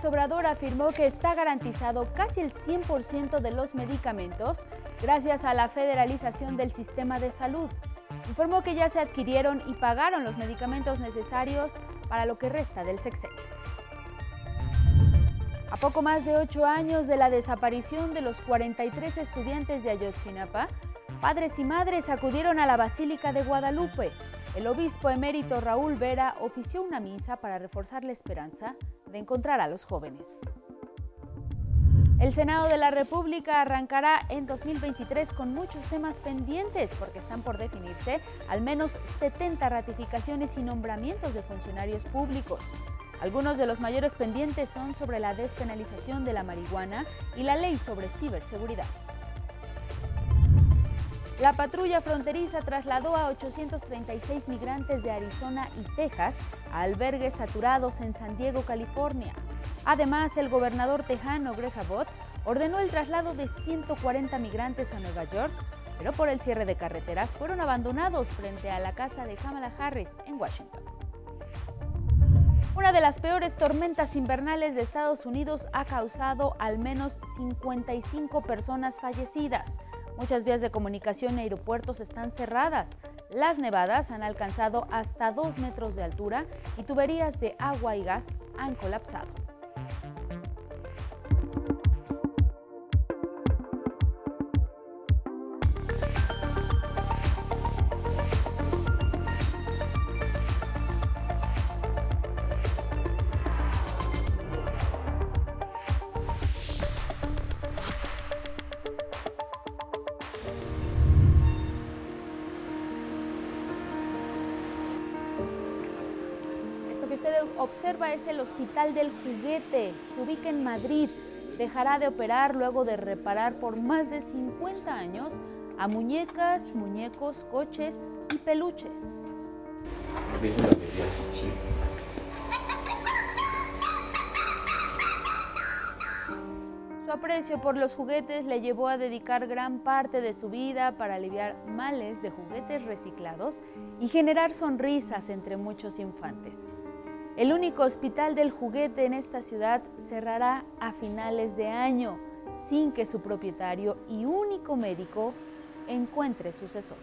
López Obrador afirmó que está garantizado casi el 100% de los medicamentos gracias a la federalización del sistema de salud. Informó que ya se adquirieron y pagaron los medicamentos necesarios para lo que resta del sexenio. A poco más de ocho años de la desaparición de los 43 estudiantes de Ayotzinapa, padres y madres acudieron a la Basílica de Guadalupe el obispo emérito Raúl Vera ofició una misa para reforzar la esperanza de encontrar a los jóvenes. El Senado de la República arrancará en 2023 con muchos temas pendientes porque están por definirse al menos 70 ratificaciones y nombramientos de funcionarios públicos. Algunos de los mayores pendientes son sobre la despenalización de la marihuana y la ley sobre ciberseguridad. La patrulla fronteriza trasladó a 836 migrantes de Arizona y Texas a albergues saturados en San Diego, California. Además, el gobernador tejano Greg Abbott ordenó el traslado de 140 migrantes a Nueva York, pero por el cierre de carreteras fueron abandonados frente a la casa de Kamala Harris en Washington. Una de las peores tormentas invernales de Estados Unidos ha causado al menos 55 personas fallecidas. Muchas vías de comunicación y aeropuertos están cerradas. Las nevadas han alcanzado hasta 2 metros de altura y tuberías de agua y gas han colapsado. Observa es el Hospital del Juguete. Se ubica en Madrid. Dejará de operar luego de reparar por más de 50 años a muñecas, muñecos, coches y peluches. Su aprecio por los juguetes le llevó a dedicar gran parte de su vida para aliviar males de juguetes reciclados y generar sonrisas entre muchos infantes. El único hospital del juguete en esta ciudad cerrará a finales de año sin que su propietario y único médico encuentre sucesor.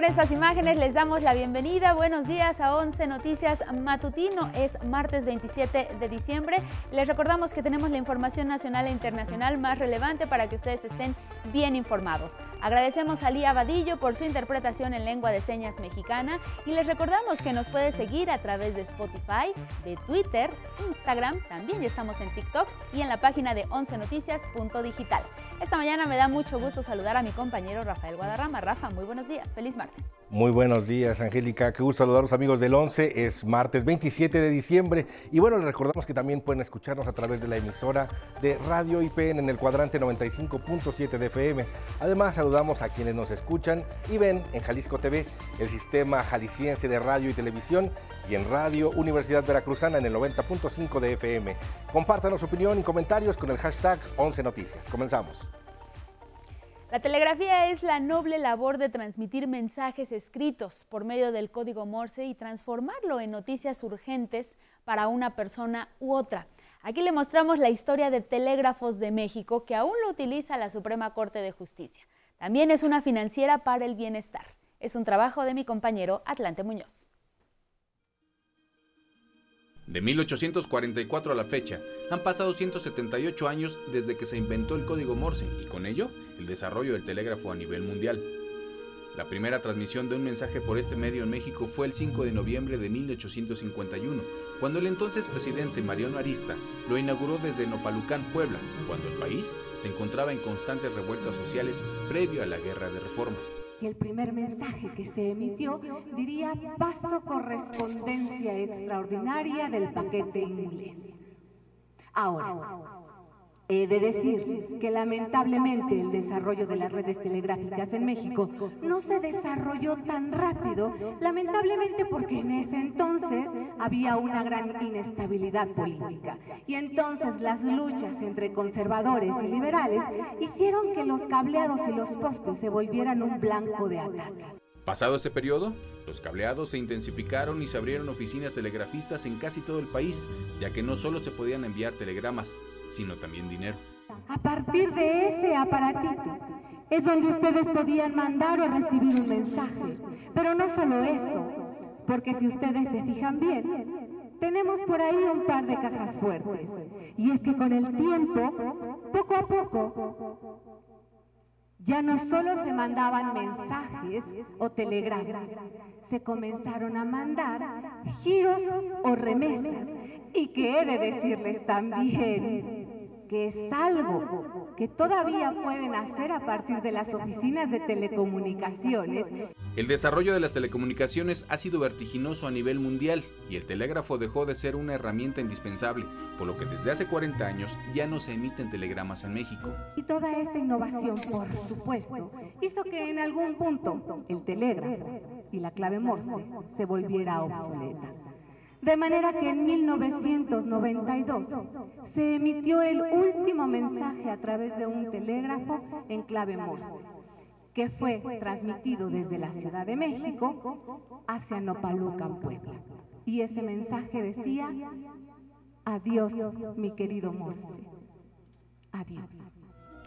Con estas imágenes les damos la bienvenida. Buenos días a 11 Noticias Matutino. Es martes 27 de diciembre. Les recordamos que tenemos la información nacional e internacional más relevante para que ustedes estén bien informados. Agradecemos a Lía Vadillo por su interpretación en lengua de señas mexicana y les recordamos que nos puede seguir a través de Spotify, de Twitter, Instagram, también ya estamos en TikTok y en la página de 11noticias.digital. Esta mañana me da mucho gusto saludar a mi compañero Rafael Guadarrama. Rafa, muy buenos días. Feliz martes. Muy buenos días, Angélica. Qué gusto saludar a los amigos del 11. Es martes 27 de diciembre. Y bueno, les recordamos que también pueden escucharnos a través de la emisora de Radio IPN en el cuadrante 95.7 de FM. Además, saludamos a quienes nos escuchan y ven en Jalisco TV, el sistema jalisciense de radio y televisión, y en Radio Universidad Veracruzana en el 90.5 de FM. Compártanos su opinión y comentarios con el hashtag 11 Noticias. Comenzamos. La telegrafía es la noble labor de transmitir mensajes escritos por medio del código Morse y transformarlo en noticias urgentes para una persona u otra. Aquí le mostramos la historia de Telégrafos de México, que aún lo utiliza la Suprema Corte de Justicia. También es una financiera para el bienestar. Es un trabajo de mi compañero Atlante Muñoz. De 1844 a la fecha, han pasado 178 años desde que se inventó el código Morse y con ello el desarrollo del telégrafo a nivel mundial. La primera transmisión de un mensaje por este medio en México fue el 5 de noviembre de 1851, cuando el entonces presidente Mariano Arista lo inauguró desde Nopalucán, Puebla, cuando el país se encontraba en constantes revueltas sociales previo a la Guerra de Reforma y el primer mensaje que se emitió diría paso correspondencia extraordinaria del paquete inglés. Ahora, He de decirles que lamentablemente el desarrollo de las redes telegráficas en México no se desarrolló tan rápido, lamentablemente porque en ese entonces había una gran inestabilidad política. Y entonces las luchas entre conservadores y liberales hicieron que los cableados y los postes se volvieran un blanco de ataque. Pasado este periodo, los cableados se intensificaron y se abrieron oficinas telegrafistas en casi todo el país, ya que no solo se podían enviar telegramas, sino también dinero. A partir de ese aparatito es donde ustedes podían mandar o recibir un mensaje. Pero no solo eso, porque si ustedes se fijan bien, tenemos por ahí un par de cajas fuertes. Y es que con el tiempo, poco a poco, ya no solo se mandaban mensajes o telegramas, se comenzaron a mandar giros o remesas. Y que he de decirles también que es algo que todavía pueden hacer a partir de las oficinas de telecomunicaciones. El desarrollo de las telecomunicaciones ha sido vertiginoso a nivel mundial y el telégrafo dejó de ser una herramienta indispensable, por lo que desde hace 40 años ya no se emiten telegramas en México. Y toda esta innovación, por supuesto, hizo que en algún punto el telégrafo y la clave Morse se volviera obsoleta. De manera que en 1992 se emitió el último mensaje a través de un telégrafo en clave Morse, que fue transmitido desde la Ciudad de México hacia Nopalucan, Puebla. Y ese mensaje decía, adiós mi querido Morse, adiós.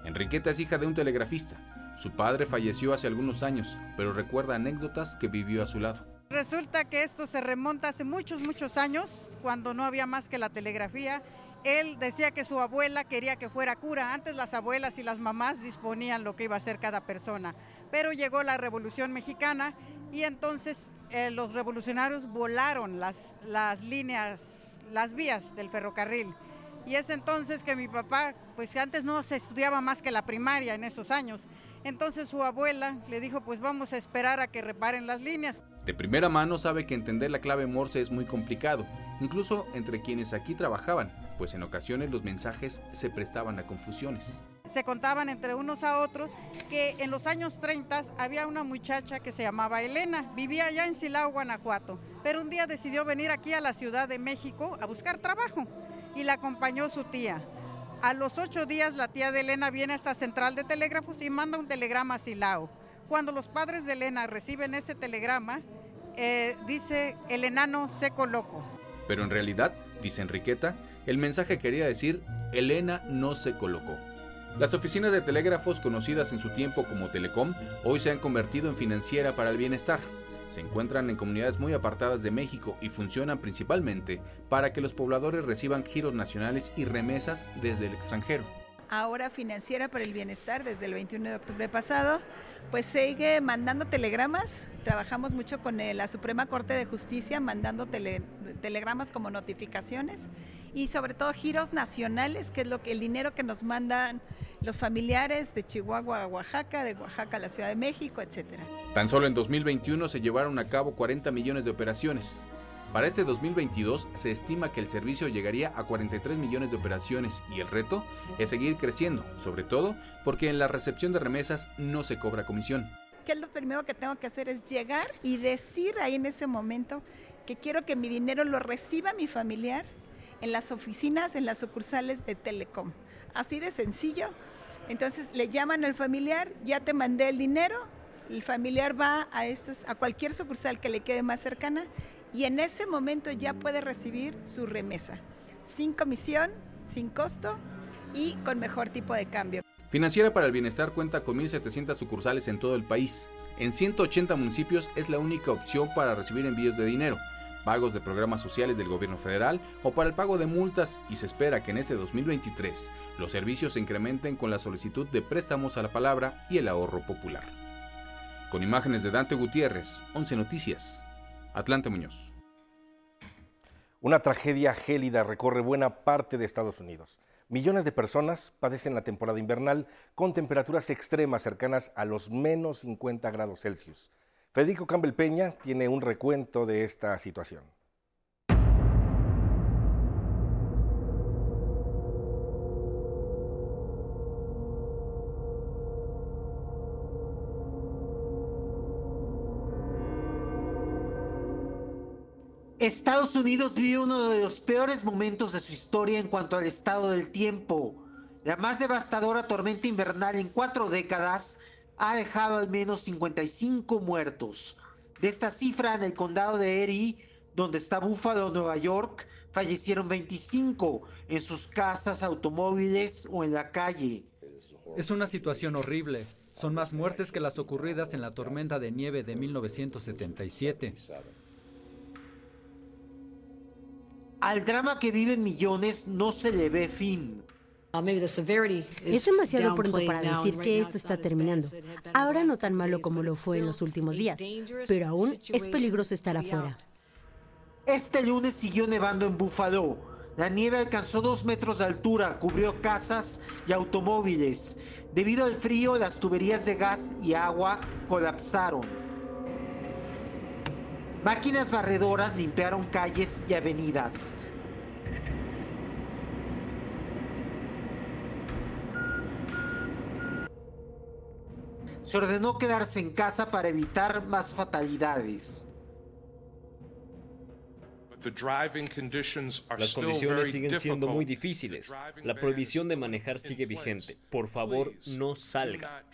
Enriqueta es hija de un telegrafista. Su padre falleció hace algunos años, pero recuerda anécdotas que vivió a su lado. Resulta que esto se remonta hace muchos, muchos años, cuando no había más que la telegrafía. Él decía que su abuela quería que fuera cura. Antes las abuelas y las mamás disponían lo que iba a ser cada persona. Pero llegó la Revolución Mexicana y entonces eh, los revolucionarios volaron las, las líneas, las vías del ferrocarril. Y es entonces que mi papá, pues antes no se estudiaba más que la primaria en esos años. Entonces su abuela le dijo, pues vamos a esperar a que reparen las líneas. De primera mano sabe que entender la clave Morse es muy complicado, incluso entre quienes aquí trabajaban, pues en ocasiones los mensajes se prestaban a confusiones. Se contaban entre unos a otros que en los años 30 había una muchacha que se llamaba Elena, vivía allá en Silao, Guanajuato, pero un día decidió venir aquí a la Ciudad de México a buscar trabajo y la acompañó su tía. A los ocho días la tía de Elena viene a esta central de telégrafos y manda un telegrama a Silao. Cuando los padres de Elena reciben ese telegrama, eh, dice el enano seco loco. Pero en realidad, dice Enriqueta, el mensaje quería decir Elena no se colocó. Las oficinas de telégrafos conocidas en su tiempo como Telecom hoy se han convertido en financiera para el bienestar. Se encuentran en comunidades muy apartadas de México y funcionan principalmente para que los pobladores reciban giros nacionales y remesas desde el extranjero ahora financiera para el bienestar desde el 21 de octubre pasado, pues sigue mandando telegramas. Trabajamos mucho con la Suprema Corte de Justicia, mandando telegramas como notificaciones y sobre todo giros nacionales, que es lo que el dinero que nos mandan los familiares de Chihuahua a Oaxaca, de Oaxaca a la Ciudad de México, etcétera. Tan solo en 2021 se llevaron a cabo 40 millones de operaciones. Para este 2022 se estima que el servicio llegaría a 43 millones de operaciones y el reto es seguir creciendo, sobre todo porque en la recepción de remesas no se cobra comisión. ¿Qué es lo primero que tengo que hacer? Es llegar y decir ahí en ese momento que quiero que mi dinero lo reciba mi familiar en las oficinas, en las sucursales de Telecom. Así de sencillo. Entonces le llaman al familiar, ya te mandé el dinero, el familiar va a, estos, a cualquier sucursal que le quede más cercana y en ese momento ya puede recibir su remesa, sin comisión, sin costo y con mejor tipo de cambio. Financiera para el Bienestar cuenta con 1.700 sucursales en todo el país. En 180 municipios es la única opción para recibir envíos de dinero, pagos de programas sociales del gobierno federal o para el pago de multas y se espera que en este 2023 los servicios se incrementen con la solicitud de préstamos a la palabra y el ahorro popular. Con imágenes de Dante Gutiérrez, 11 Noticias. Atlante Muñoz. Una tragedia gélida recorre buena parte de Estados Unidos. Millones de personas padecen la temporada invernal con temperaturas extremas cercanas a los menos 50 grados Celsius. Federico Campbell Peña tiene un recuento de esta situación. Estados Unidos vive uno de los peores momentos de su historia en cuanto al estado del tiempo. La más devastadora tormenta invernal en cuatro décadas ha dejado al menos 55 muertos. De esta cifra, en el condado de Erie, donde está Buffalo, Nueva York, fallecieron 25 en sus casas, automóviles o en la calle. Es una situación horrible. Son más muertes que las ocurridas en la tormenta de nieve de 1977. Al drama que viven millones no se le ve fin. Es demasiado pronto para decir que esto está terminando. Ahora no tan malo como lo fue en los últimos días, pero aún es peligroso estar afuera. Este lunes siguió nevando en Buffalo. La nieve alcanzó dos metros de altura, cubrió casas y automóviles. Debido al frío, las tuberías de gas y agua colapsaron. Máquinas barredoras limpiaron calles y avenidas. Se ordenó quedarse en casa para evitar más fatalidades. Las condiciones siguen siendo muy difíciles. La prohibición de manejar sigue vigente. Por favor, no salga.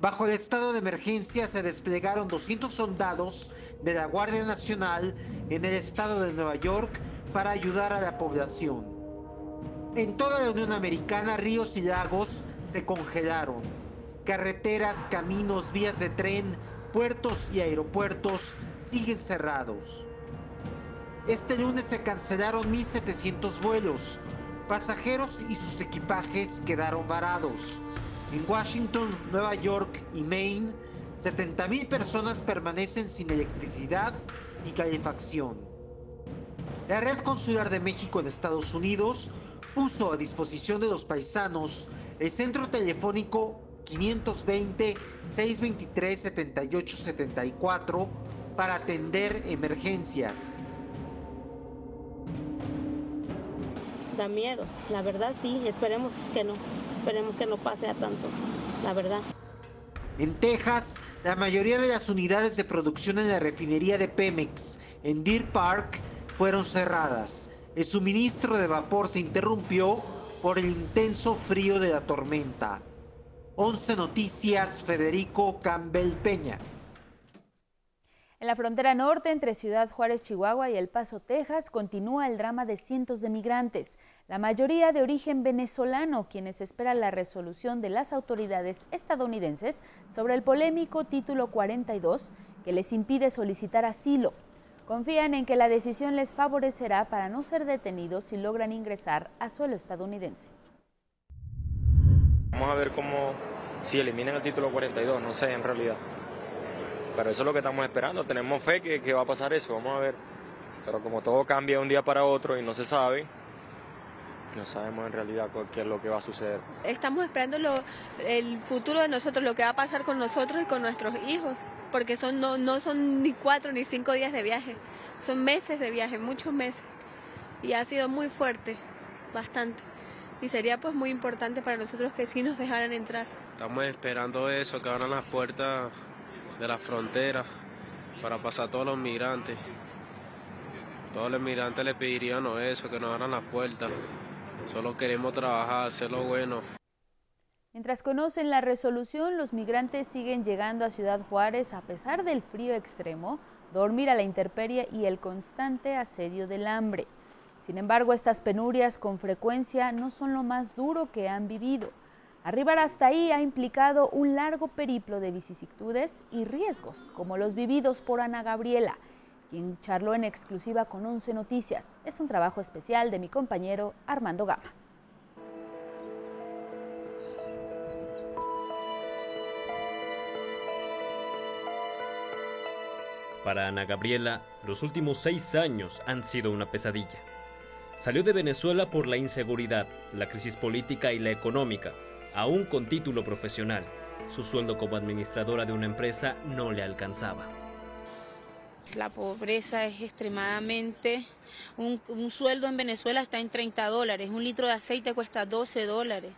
Bajo el estado de emergencia se desplegaron 200 soldados de la Guardia Nacional en el estado de Nueva York para ayudar a la población. En toda la Unión Americana, ríos y lagos se congelaron. Carreteras, caminos, vías de tren, puertos y aeropuertos siguen cerrados. Este lunes se cancelaron 1.700 vuelos. Pasajeros y sus equipajes quedaron varados. En Washington, Nueva York y Maine, 70.000 personas permanecen sin electricidad y calefacción. La Red Consular de México en Estados Unidos puso a disposición de los paisanos el centro telefónico 520-623-7874 para atender emergencias. Da miedo, la verdad sí, esperemos que no. Esperemos que no pase a tanto, la verdad. En Texas, la mayoría de las unidades de producción en la refinería de Pemex en Deer Park fueron cerradas. El suministro de vapor se interrumpió por el intenso frío de la tormenta. 11 Noticias, Federico Campbell Peña. En la frontera norte entre Ciudad Juárez, Chihuahua y El Paso, Texas, continúa el drama de cientos de migrantes, la mayoría de origen venezolano, quienes esperan la resolución de las autoridades estadounidenses sobre el polémico título 42 que les impide solicitar asilo. Confían en que la decisión les favorecerá para no ser detenidos si logran ingresar a suelo estadounidense. Vamos a ver cómo, si eliminan el título 42, no sé en realidad. Pero eso es lo que estamos esperando. Tenemos fe que, que va a pasar eso. Vamos a ver. Pero como todo cambia de un día para otro y no se sabe, no sabemos en realidad qué es lo que va a suceder. Estamos esperando lo, el futuro de nosotros, lo que va a pasar con nosotros y con nuestros hijos, porque son, no, no son ni cuatro ni cinco días de viaje, son meses de viaje, muchos meses. Y ha sido muy fuerte, bastante. Y sería pues muy importante para nosotros que sí nos dejaran entrar. Estamos esperando eso, que abran las puertas de la frontera para pasar a todos los migrantes. Todos los migrantes le pedirían eso, que nos abran las puertas. Solo queremos trabajar, hacer lo bueno. Mientras conocen la resolución, los migrantes siguen llegando a Ciudad Juárez a pesar del frío extremo, dormir a la intemperie y el constante asedio del hambre. Sin embargo, estas penurias con frecuencia no son lo más duro que han vivido. Arribar hasta ahí ha implicado un largo periplo de vicisitudes y riesgos, como los vividos por Ana Gabriela, quien charló en exclusiva con 11 Noticias. Es un trabajo especial de mi compañero Armando Gama. Para Ana Gabriela, los últimos seis años han sido una pesadilla. Salió de Venezuela por la inseguridad, la crisis política y la económica, aún con título profesional. Su sueldo como administradora de una empresa no le alcanzaba. La pobreza es extremadamente... Un, un, sueldo en Venezuela está en 30 dólares, un litro de aceite cuesta 12 dólares.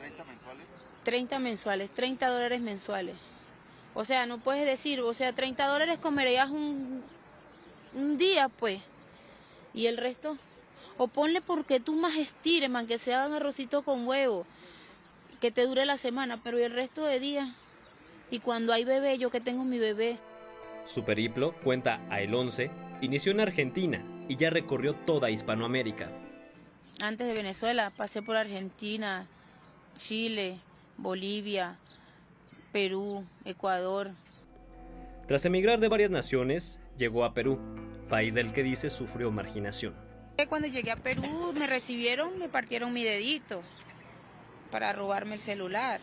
¿30 mensuales? 30 mensuales, 30 dólares mensuales. O sea, no puedes decir, o sea, 30 dólares comerías un, un día, pues. Y el resto, o ponle porque tú más estires, man, que sea un arrocito con huevo, que te dure la semana, pero el resto de días. Y cuando hay bebé, yo que tengo mi bebé. Su periplo, cuenta a El 11, inició en Argentina y ya recorrió toda Hispanoamérica. Antes de Venezuela pasé por Argentina, Chile, Bolivia, Perú, Ecuador. Tras emigrar de varias naciones, llegó a Perú, país del que dice sufrió marginación. Cuando llegué a Perú me recibieron, me partieron mi dedito para robarme el celular.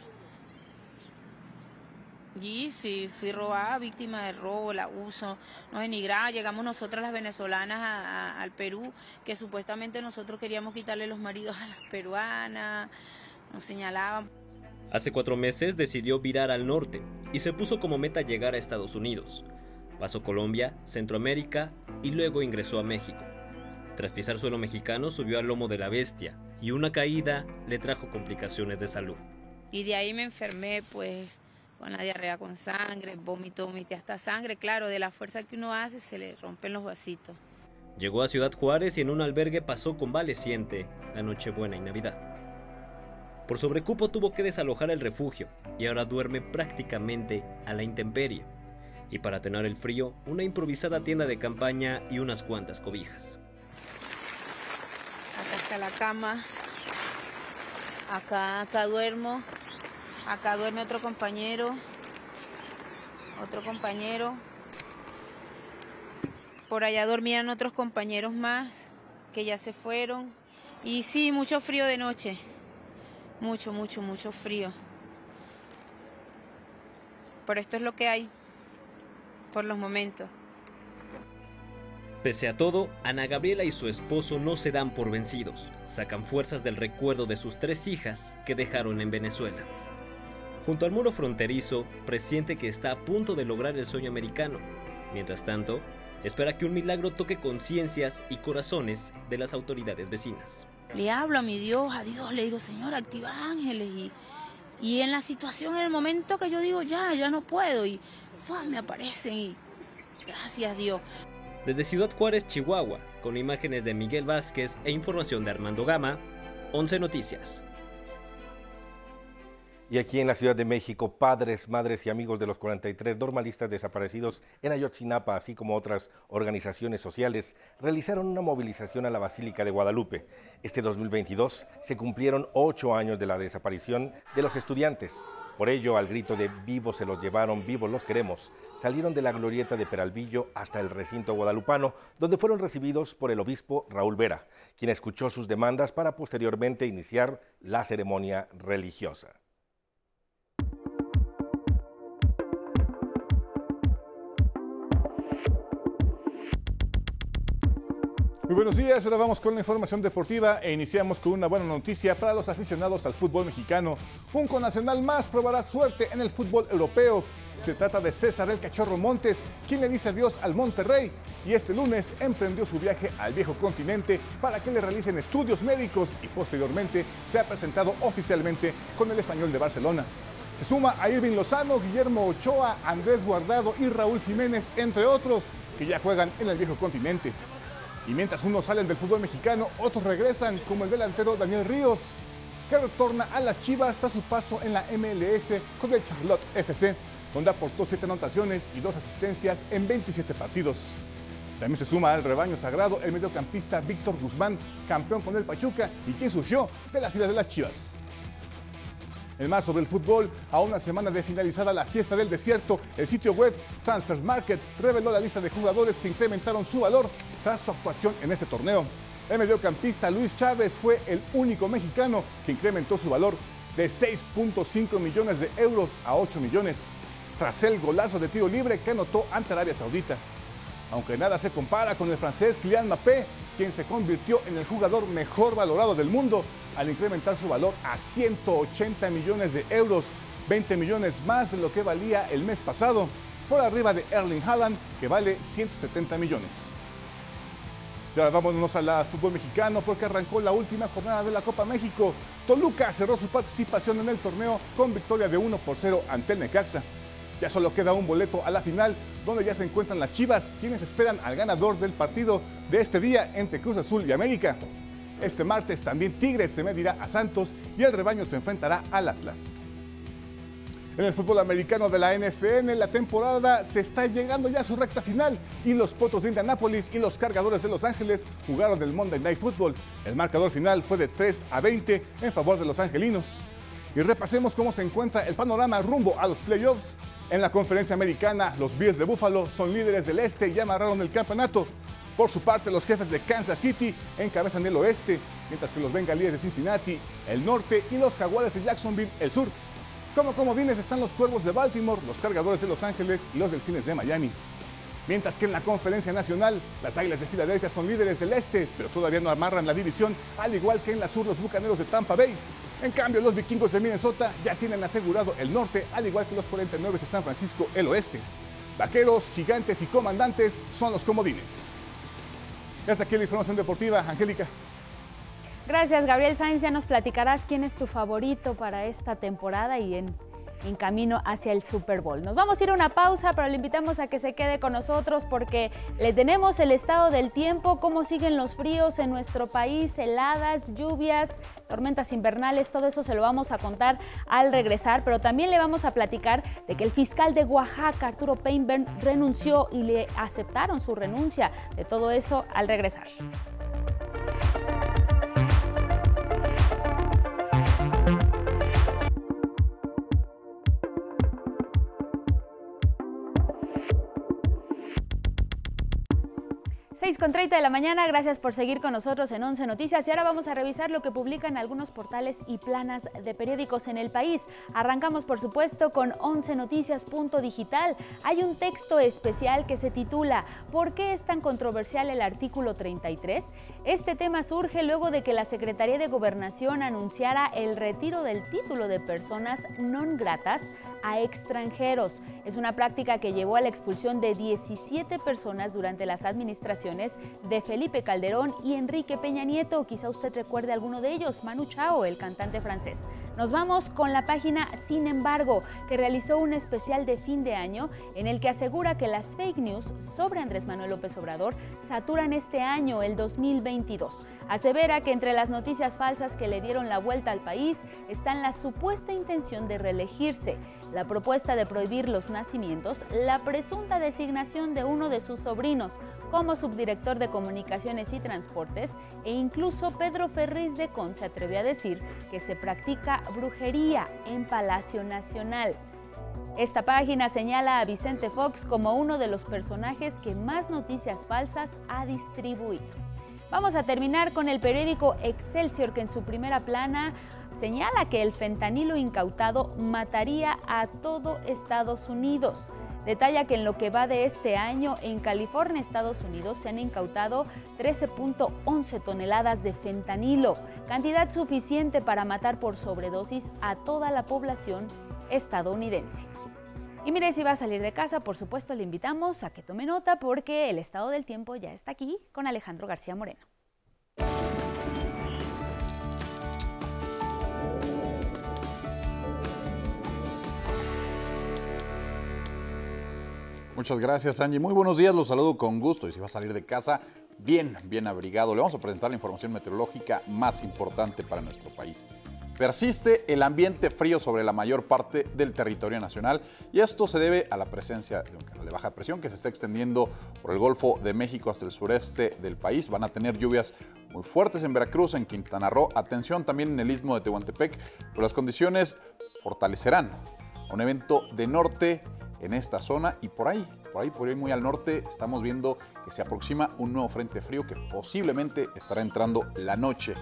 Y fui, fui robada, víctima de robo, la uso, nos denigraba. Llegamos nosotras las venezolanas al Perú, que supuestamente nosotros queríamos quitarle los maridos a las peruanas, nos señalaban. Hace cuatro meses decidió virar al norte y se puso como meta llegar a Estados Unidos. Pasó Colombia, Centroamérica y luego ingresó a México. Tras pisar suelo mexicano subió al lomo de la bestia y una caída le trajo complicaciones de salud. Y de ahí me enfermé pues con la diarrea con sangre, vómito, vomité hasta sangre, claro, de la fuerza que uno hace se le rompen los vasitos. Llegó a Ciudad Juárez y en un albergue pasó convaleciente la Nochebuena y Navidad. Por sobrecupo tuvo que desalojar el refugio y ahora duerme prácticamente a la intemperie. Y para tener el frío, una improvisada tienda de campaña y unas cuantas cobijas. Acá está la cama. Acá, acá duermo. Acá duerme otro compañero. Otro compañero. Por allá dormían otros compañeros más que ya se fueron. Y sí, mucho frío de noche. Mucho, mucho, mucho frío. Pero esto es lo que hay por los momentos. Pese a todo, Ana Gabriela y su esposo no se dan por vencidos. Sacan fuerzas del recuerdo de sus tres hijas que dejaron en Venezuela. Junto al muro fronterizo, presiente que está a punto de lograr el sueño americano. Mientras tanto, espera que un milagro toque conciencias y corazones de las autoridades vecinas. Le hablo a mi Dios, a Dios, le digo, Señor, activa ángeles. Y, y en la situación, en el momento que yo digo, ya, ya no puedo, y me aparecen y gracias Dios. Desde Ciudad Juárez, Chihuahua, con imágenes de Miguel Vázquez e información de Armando Gama, 11 Noticias. Y aquí en la Ciudad de México, padres, madres y amigos de los 43 normalistas desaparecidos en Ayotzinapa, así como otras organizaciones sociales, realizaron una movilización a la Basílica de Guadalupe. Este 2022 se cumplieron ocho años de la desaparición de los estudiantes. Por ello, al grito de vivos se los llevaron, vivos los queremos, salieron de la glorieta de Peralvillo hasta el recinto guadalupano, donde fueron recibidos por el obispo Raúl Vera, quien escuchó sus demandas para posteriormente iniciar la ceremonia religiosa. Muy buenos días, ahora vamos con la información deportiva e iniciamos con una buena noticia para los aficionados al fútbol mexicano. Un conacional más probará suerte en el fútbol europeo. Se trata de César el Cachorro Montes, quien le dice adiós al Monterrey y este lunes emprendió su viaje al viejo continente para que le realicen estudios médicos y posteriormente se ha presentado oficialmente con el español de Barcelona. Se suma a Irving Lozano, Guillermo Ochoa, Andrés Guardado y Raúl Jiménez, entre otros, que ya juegan en el viejo continente. Y mientras unos salen del fútbol mexicano, otros regresan, como el delantero Daniel Ríos, que retorna a las Chivas tras su paso en la MLS con el Charlotte FC, donde aportó 7 anotaciones y 2 asistencias en 27 partidos. También se suma al rebaño sagrado el mediocampista Víctor Guzmán, campeón con el Pachuca y quien surgió de las filas de las Chivas. El más sobre el fútbol, a una semana de finalizada la fiesta del desierto, el sitio web Transfer Market reveló la lista de jugadores que incrementaron su valor tras su actuación en este torneo. El mediocampista Luis Chávez fue el único mexicano que incrementó su valor de 6.5 millones de euros a 8 millones, tras el golazo de tiro libre que anotó ante Arabia Saudita. Aunque nada se compara con el francés Kylian Mbappé, quien se convirtió en el jugador mejor valorado del mundo al incrementar su valor a 180 millones de euros, 20 millones más de lo que valía el mes pasado, por arriba de Erling Haaland, que vale 170 millones. Y ahora vámonos al fútbol mexicano porque arrancó la última jornada de la Copa México. Toluca cerró su participación en el torneo con victoria de 1 por 0 ante el Necaxa. Ya solo queda un boleto a la final, donde ya se encuentran las Chivas, quienes esperan al ganador del partido de este día entre Cruz Azul y América. Este martes también Tigres se medirá a Santos y el rebaño se enfrentará al Atlas. En el fútbol americano de la NFN, la temporada se está llegando ya a su recta final y los Potros de Indianápolis y los Cargadores de Los Ángeles jugaron el Monday Night Football. El marcador final fue de 3 a 20 en favor de los angelinos. Y repasemos cómo se encuentra el panorama rumbo a los playoffs. En la conferencia americana, los Bills de Buffalo son líderes del este y amarraron el campeonato. Por su parte, los jefes de Kansas City encabezan el oeste, mientras que los bengalíes de Cincinnati, el norte y los jaguares de Jacksonville, el sur. Como comodines están los cuervos de Baltimore, los cargadores de Los Ángeles y los delfines de Miami. Mientras que en la conferencia nacional, las Águilas de Filadelfia son líderes del este, pero todavía no amarran la división, al igual que en la sur los Bucaneros de Tampa Bay. En cambio, los vikingos de Minnesota ya tienen asegurado el norte, al igual que los 49 de San Francisco el oeste. Vaqueros, gigantes y comandantes son los comodines. Hasta aquí la información deportiva, Angélica. Gracias, Gabriel Sainz. Ya nos platicarás quién es tu favorito para esta temporada y en, en, camino hacia el Super Bowl. Nos vamos a ir a una pausa, pero le invitamos a que se quede con nosotros porque le tenemos el estado del tiempo, cómo siguen los fríos en nuestro país, heladas, lluvias, tormentas invernales, todo eso se lo vamos a contar al regresar, pero también le vamos a platicar de que el fiscal de Oaxaca, Arturo Peinbern, renunció y le aceptaron su renuncia. De todo eso al regresar. Con 30 de la mañana, gracias por seguir con nosotros en 11 Noticias y ahora vamos a revisar lo que publican algunos portales y planas de periódicos en el país. Arrancamos por supuesto con 11 Noticias.digital. Hay un texto especial que se titula ¿Por qué es tan controversial el artículo 33? Este tema surge luego de que la Secretaría de Gobernación anunciara el retiro del título de personas non gratas a extranjeros. Es una práctica que llevó a la expulsión de 17 personas durante las administraciones de Felipe Calderón y Enrique Peña Nieto. Quizá usted recuerde alguno de ellos, Manu Chao, el cantante francés. Nos vamos con la página Sin embargo, que realizó un especial de fin de año en el que asegura que las fake news sobre Andrés Manuel López Obrador saturan este año, el 2022. Asevera que entre las noticias falsas que le dieron la vuelta al país están la supuesta intención de reelegirse, la propuesta de prohibir los nacimientos, la presunta designación de uno de sus sobrinos como subdirector de comunicaciones y transportes e incluso Pedro Ferriz de Con se atrevió a decir que se practica brujería en Palacio Nacional. Esta página señala a Vicente Fox como uno de los personajes que más noticias falsas ha distribuido. Vamos a terminar con el periódico Excelsior que en su primera plana señala que el fentanilo incautado mataría a todo Estados Unidos. Detalla que en lo que va de este año en California, Estados Unidos, se han incautado 13.11 toneladas de fentanilo, cantidad suficiente para matar por sobredosis a toda la población estadounidense. Y mire, si va a salir de casa, por supuesto le invitamos a que tome nota porque el estado del tiempo ya está aquí con Alejandro García Moreno. Muchas gracias, Angie. Muy buenos días, los saludo con gusto. Y si va a salir de casa, bien, bien abrigado, le vamos a presentar la información meteorológica más importante para nuestro país. Persiste el ambiente frío sobre la mayor parte del territorio nacional y esto se debe a la presencia de un canal de baja presión que se está extendiendo por el Golfo de México hasta el sureste del país. Van a tener lluvias muy fuertes en Veracruz, en Quintana Roo, atención también en el istmo de Tehuantepec, pero las condiciones fortalecerán un evento de norte en esta zona y por ahí, por ahí, por ahí muy al norte, estamos viendo que se aproxima un nuevo frente frío que posiblemente estará entrando la noche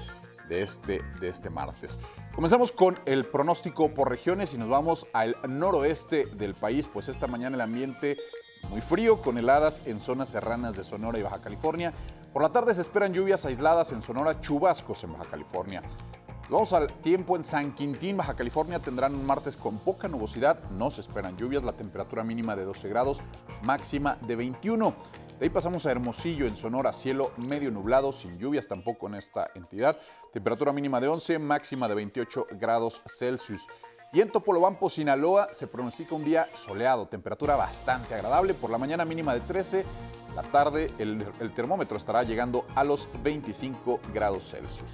de este, de este martes. Comenzamos con el pronóstico por regiones y nos vamos al noroeste del país, pues esta mañana el ambiente muy frío con heladas en zonas serranas de Sonora y Baja California. Por la tarde se esperan lluvias aisladas en Sonora, chubascos en Baja California. Vamos al tiempo en San Quintín, Baja California. Tendrán un martes con poca nubosidad, no se esperan lluvias, la temperatura mínima de 12 grados, máxima de 21. De ahí pasamos a Hermosillo, en Sonora, cielo medio nublado, sin lluvias tampoco en esta entidad. Temperatura mínima de 11, máxima de 28 grados Celsius. Y en Topolobampo, Sinaloa, se pronostica un día soleado, temperatura bastante agradable, por la mañana mínima de 13, la tarde el, el termómetro estará llegando a los 25 grados Celsius.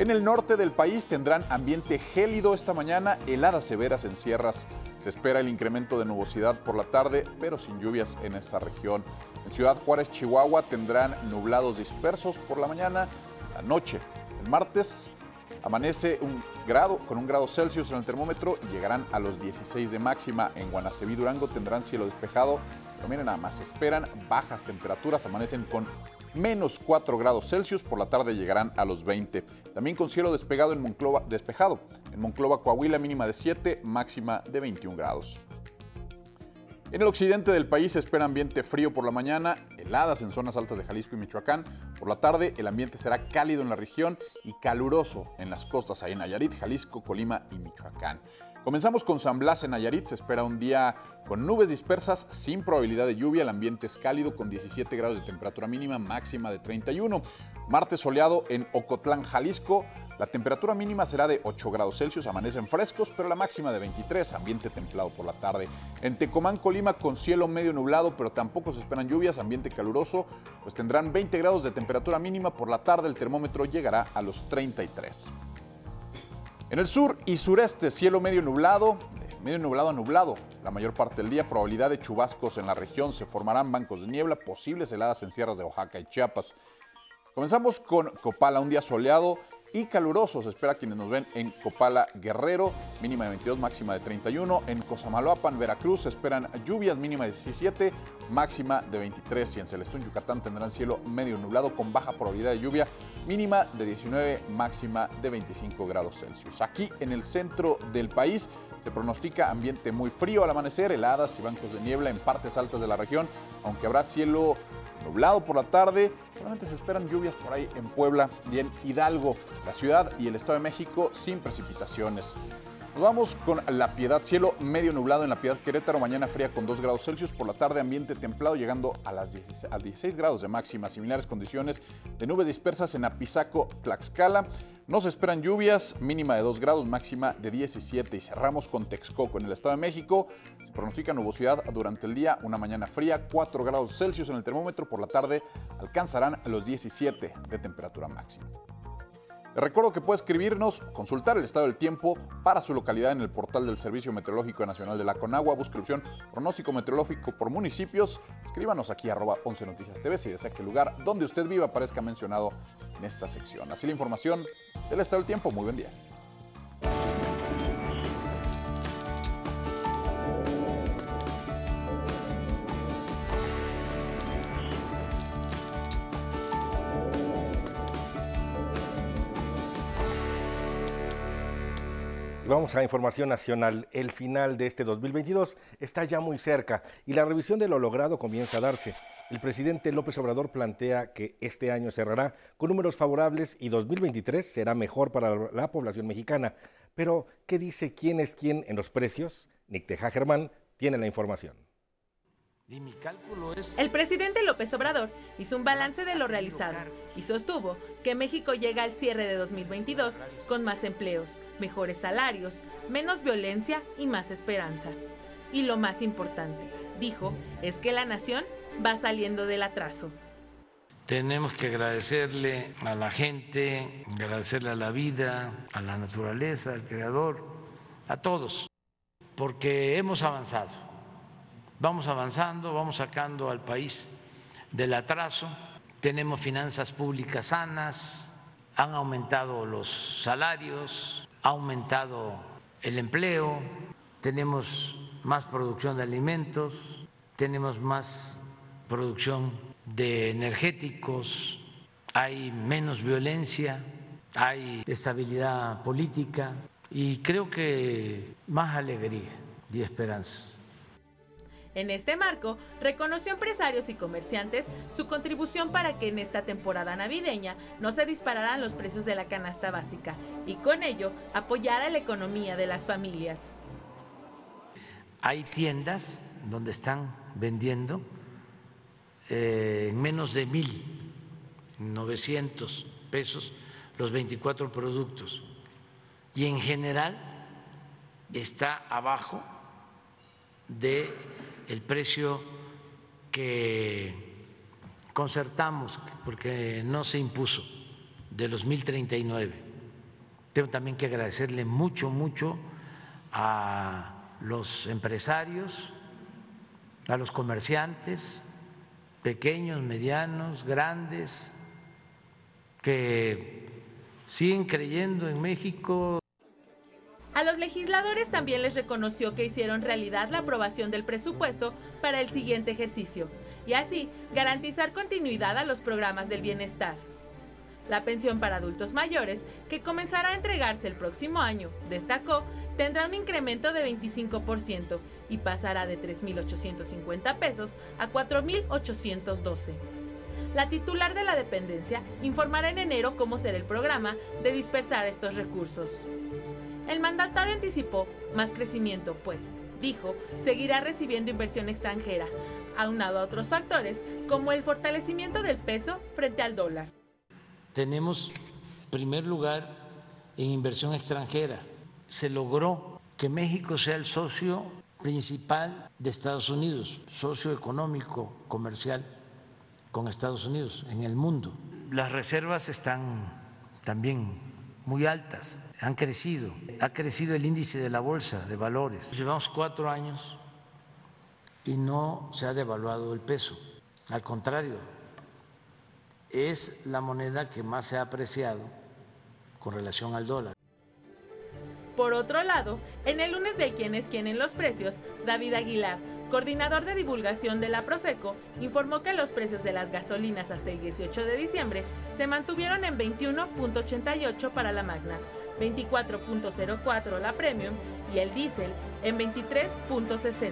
En el norte del país tendrán ambiente gélido esta mañana, heladas severas en sierras. Se espera el incremento de nubosidad por la tarde, pero sin lluvias en esta región. En Ciudad Juárez, Chihuahua, tendrán nublados dispersos por la mañana, la noche. El martes amanece un grado, con un grado Celsius en el termómetro y llegarán a los 16 de máxima. En Guanaceví, Durango tendrán cielo despejado, pero miren nada más, esperan bajas temperaturas, amanecen con menos 4 grados Celsius, por la tarde llegarán a los 20. También con cielo despegado en Monclova, despejado. En Monclova, Coahuila, mínima de 7, máxima de 21 grados. En el occidente del país se espera ambiente frío por la mañana, heladas en zonas altas de Jalisco y Michoacán. Por la tarde el ambiente será cálido en la región y caluroso en las costas ahí en Nayarit, Jalisco, Colima y Michoacán. Comenzamos con San Blas en Nayarit. Se espera un día con nubes dispersas, sin probabilidad de lluvia. El ambiente es cálido con 17 grados de temperatura mínima, máxima de 31. Martes soleado en Ocotlán, Jalisco. La temperatura mínima será de 8 grados Celsius, amanecen frescos, pero la máxima de 23, ambiente templado por la tarde. En Tecomán, Colima, con cielo medio nublado, pero tampoco se esperan lluvias, ambiente caluroso, pues tendrán 20 grados de temperatura mínima por la tarde, el termómetro llegará a los 33. En el sur y sureste, cielo medio nublado, medio nublado a nublado. La mayor parte del día, probabilidad de chubascos en la región. Se formarán bancos de niebla, posibles heladas en sierras de Oaxaca y Chiapas. Comenzamos con Copala, un día soleado y caluroso. Se espera quienes nos ven en Copala Guerrero, mínima de 22, máxima de 31. En Cosamaloapan, Veracruz, esperan lluvias, mínima de 17, máxima de 23. Y en Celestún, Yucatán, tendrán cielo medio nublado con baja probabilidad de lluvia, mínima de 19, máxima de 25 grados Celsius. Aquí en el centro del país se pronostica ambiente muy frío al amanecer, heladas y bancos de niebla en partes altas de la región, aunque habrá cielo nublado por la tarde. Solamente se esperan lluvias por ahí en Puebla y en Hidalgo, la ciudad y el Estado de México sin precipitaciones. Nos vamos con La Piedad, cielo medio nublado en La Piedad Querétaro, mañana fría con 2 grados Celsius, por la tarde ambiente templado llegando a, las 16, a 16 grados de máxima, similares condiciones de nubes dispersas en Apizaco, Tlaxcala. No se esperan lluvias, mínima de 2 grados, máxima de 17 y cerramos con Texcoco en el Estado de México. Se pronostica nubosidad durante el día, una mañana fría, 4 grados Celsius en el termómetro, por la tarde alcanzarán los 17 de temperatura máxima. Recuerdo que puede escribirnos, consultar el estado del tiempo para su localidad en el portal del Servicio Meteorológico Nacional de la Conagua. Busque la opción pronóstico meteorológico por municipios. Escríbanos aquí arroba 11 Noticias TV si desea que el lugar donde usted viva aparezca mencionado en esta sección. Así la información del estado del tiempo. Muy buen día. Vamos a información nacional. El final de este 2022 está ya muy cerca y la revisión de lo logrado comienza a darse. El presidente López Obrador plantea que este año cerrará con números favorables y 2023 será mejor para la población mexicana. Pero, ¿qué dice quién es quién en los precios? Nick Teja Germán tiene la información. El presidente López Obrador hizo un balance de lo realizado y sostuvo que México llega al cierre de 2022 con más empleos, mejores salarios, menos violencia y más esperanza. Y lo más importante, dijo, es que la nación va saliendo del atraso. Tenemos que agradecerle a la gente, agradecerle a la vida, a la naturaleza, al Creador, a todos, porque hemos avanzado. Vamos avanzando, vamos sacando al país del atraso, tenemos finanzas públicas sanas, han aumentado los salarios, ha aumentado el empleo, tenemos más producción de alimentos, tenemos más producción de energéticos, hay menos violencia, hay estabilidad política y creo que más alegría y esperanza. En este marco, reconoció empresarios y comerciantes su contribución para que en esta temporada navideña no se dispararan los precios de la canasta básica y con ello apoyar a la economía de las familias. Hay tiendas donde están vendiendo eh, en menos de mil, 900 pesos los 24 productos y en general está abajo de el precio que concertamos, porque no se impuso, de los 1039. Tengo también que agradecerle mucho, mucho a los empresarios, a los comerciantes, pequeños, medianos, grandes, que siguen creyendo en México. A los legisladores también les reconoció que hicieron realidad la aprobación del presupuesto para el siguiente ejercicio y así garantizar continuidad a los programas del bienestar. La pensión para adultos mayores, que comenzará a entregarse el próximo año, destacó, tendrá un incremento de 25% y pasará de 3.850 pesos a 4.812. La titular de la dependencia informará en enero cómo será el programa de dispersar estos recursos. El mandatario anticipó más crecimiento, pues, dijo, seguirá recibiendo inversión extranjera, aunado a otros factores como el fortalecimiento del peso frente al dólar. Tenemos primer lugar en inversión extranjera. Se logró que México sea el socio principal de Estados Unidos, socio económico, comercial con Estados Unidos en el mundo. Las reservas están también muy altas, han crecido, ha crecido el índice de la bolsa de valores. Llevamos cuatro años y no se ha devaluado el peso, al contrario, es la moneda que más se ha apreciado con relación al dólar. Por otro lado, en el lunes del quién es quién en los precios, David Aguilar, coordinador de divulgación de la Profeco, informó que los precios de las gasolinas hasta el 18 de diciembre se mantuvieron en 21.88 para la Magna, 24.04 la Premium y el diésel en 23.60.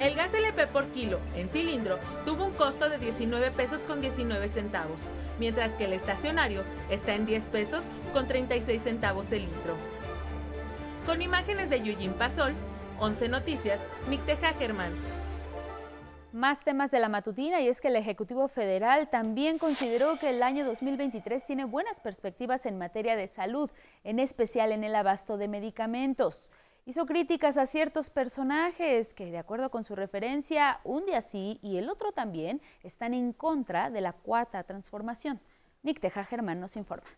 El gas LP por kilo en cilindro tuvo un costo de 19 pesos con 19 centavos, mientras que el estacionario está en 10 pesos con 36 centavos el litro. Con imágenes de Yujin Pasol, 11 Noticias, Nicteja Germán. Más temas de la matutina y es que el Ejecutivo Federal también consideró que el año 2023 tiene buenas perspectivas en materia de salud, en especial en el abasto de medicamentos. Hizo críticas a ciertos personajes que, de acuerdo con su referencia, un día sí y el otro también están en contra de la cuarta transformación. Nick Teja Germán nos informa.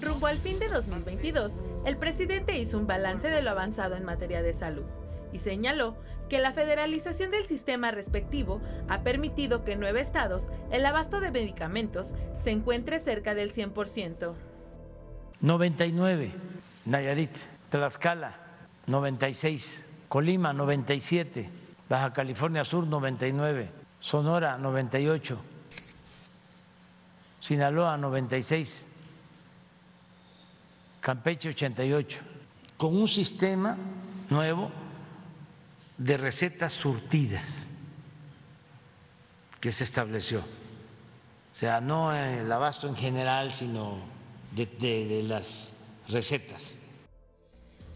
Rumbo al fin de 2022, el presidente hizo un balance de lo avanzado en materia de salud y señaló que la federalización del sistema respectivo ha permitido que en nueve estados el abasto de medicamentos se encuentre cerca del 100%. 99, Nayarit, Tlaxcala, 96, Colima, 97, Baja California Sur, 99, Sonora, 98, Sinaloa, 96. Campeche 88, con un sistema nuevo de recetas surtidas que se estableció. O sea, no el abasto en general, sino de, de las recetas.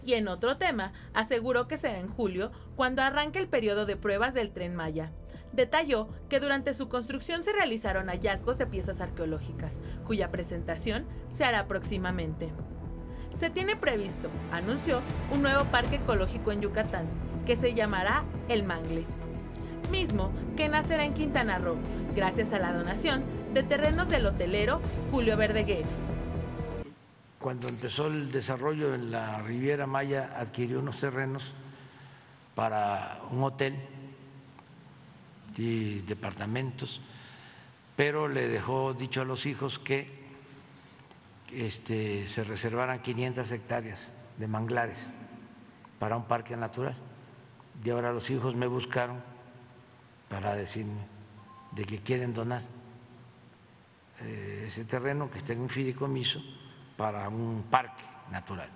Y en otro tema, aseguró que será en julio cuando arranque el periodo de pruebas del tren Maya. Detalló que durante su construcción se realizaron hallazgos de piezas arqueológicas, cuya presentación se hará próximamente se tiene previsto, anunció, un nuevo parque ecológico en Yucatán, que se llamará El Mangle, mismo que nacerá en Quintana Roo, gracias a la donación de terrenos del hotelero Julio Verdeguer. Cuando empezó el desarrollo en la Riviera Maya, adquirió unos terrenos para un hotel y departamentos, pero le dejó dicho a los hijos que este, se reservaran 500 hectáreas de manglares para un parque natural. Y ahora los hijos me buscaron para decirme de que quieren donar eh, ese terreno que está en un fideicomiso para un parque natural.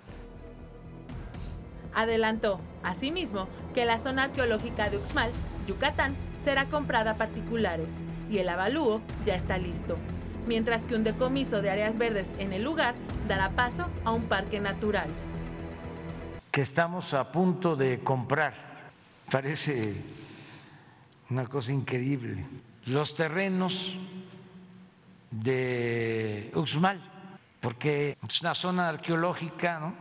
Adelantó, asimismo, que la zona arqueológica de Uxmal, Yucatán, será comprada a particulares y el avalúo ya está listo mientras que un decomiso de áreas verdes en el lugar dará paso a un parque natural. Que estamos a punto de comprar, parece una cosa increíble, los terrenos de Uxmal, porque es una zona arqueológica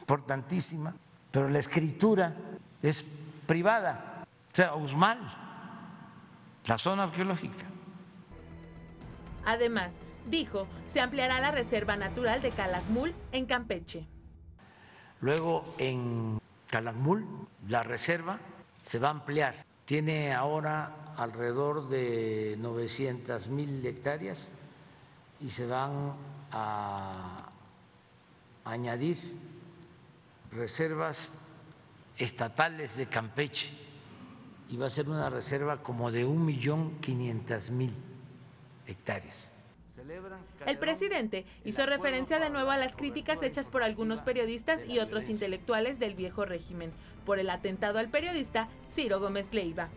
importantísima, pero la escritura es privada. O sea, Usmal, la zona arqueológica. Además, dijo, se ampliará la reserva natural de Calakmul en Campeche. Luego en Calakmul, la reserva se va a ampliar. Tiene ahora alrededor de 900 mil hectáreas y se van a añadir reservas estatales de Campeche y va a ser una reserva como de un millón quinientas mil hectáreas. El presidente hizo referencia de nuevo a las críticas hechas por algunos periodistas y otros intelectuales del viejo régimen por el atentado al periodista Ciro Gómez Leiva.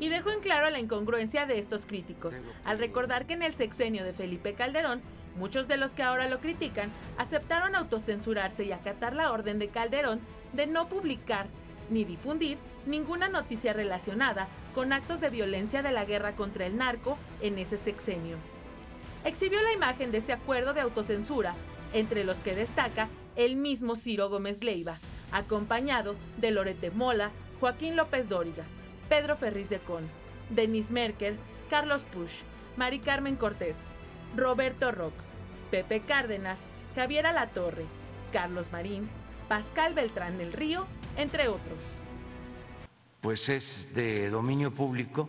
Y dejó en claro la incongruencia de estos críticos, al recordar que en el sexenio de Felipe Calderón, muchos de los que ahora lo critican aceptaron autocensurarse y acatar la orden de Calderón de no publicar ni difundir ninguna noticia relacionada con actos de violencia de la guerra contra el narco en ese sexenio. Exhibió la imagen de ese acuerdo de autocensura, entre los que destaca el mismo Ciro Gómez Leiva, acompañado de Loret de Mola, Joaquín López Dóriga, Pedro Ferriz de Con, Denis Merker, Carlos Push, Mari Carmen Cortés, Roberto Rock, Pepe Cárdenas, Javier Alatorre, Carlos Marín, Pascal Beltrán del Río, entre otros. Pues es de dominio público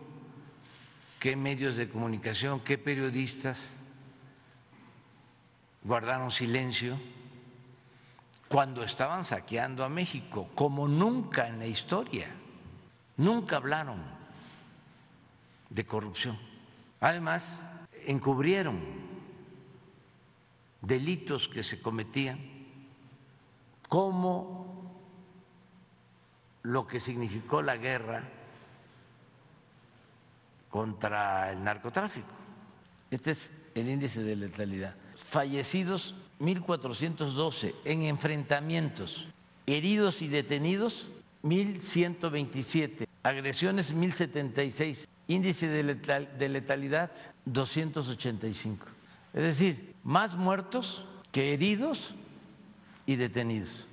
qué medios de comunicación, qué periodistas guardaron silencio cuando estaban saqueando a México, como nunca en la historia. Nunca hablaron de corrupción. Además, encubrieron delitos que se cometían, como lo que significó la guerra contra el narcotráfico. Este es el índice de letalidad. Fallecidos 1.412 en enfrentamientos, heridos y detenidos 1.127, agresiones 1.076, índice de, letalidad 285. Es decir, más muertos que heridos y detenidos.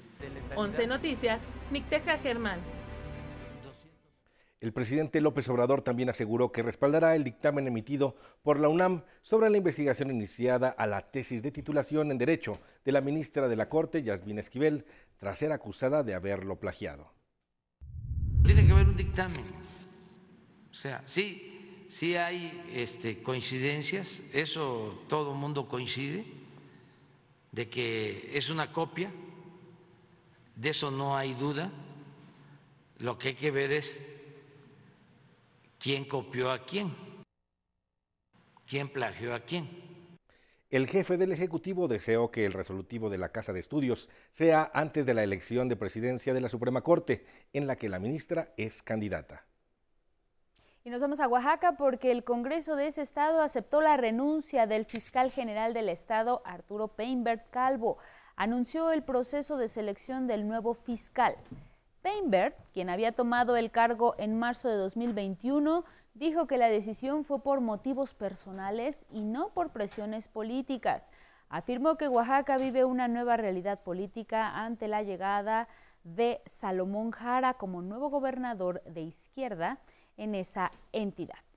11 Noticias, Nicteja Germán. El presidente López Obrador también aseguró que respaldará el dictamen emitido por la UNAM sobre la investigación iniciada a la tesis de titulación en Derecho de la ministra de la Corte, Yasmín Esquivel, tras ser acusada de haberlo plagiado. Tiene que haber un dictamen. O sea, sí, sí hay este, coincidencias, eso todo el mundo coincide, de que es una copia, de eso no hay duda. Lo que hay que ver es quién copió a quién, quién plagió a quién. El jefe del Ejecutivo deseó que el resolutivo de la Casa de Estudios sea antes de la elección de presidencia de la Suprema Corte, en la que la ministra es candidata. Y nos vamos a Oaxaca porque el Congreso de ese estado aceptó la renuncia del fiscal general del estado, Arturo Peinbert Calvo. Anunció el proceso de selección del nuevo fiscal. Peinbert, quien había tomado el cargo en marzo de 2021, dijo que la decisión fue por motivos personales y no por presiones políticas. Afirmó que Oaxaca vive una nueva realidad política ante la llegada de Salomón Jara como nuevo gobernador de izquierda en esa entidad.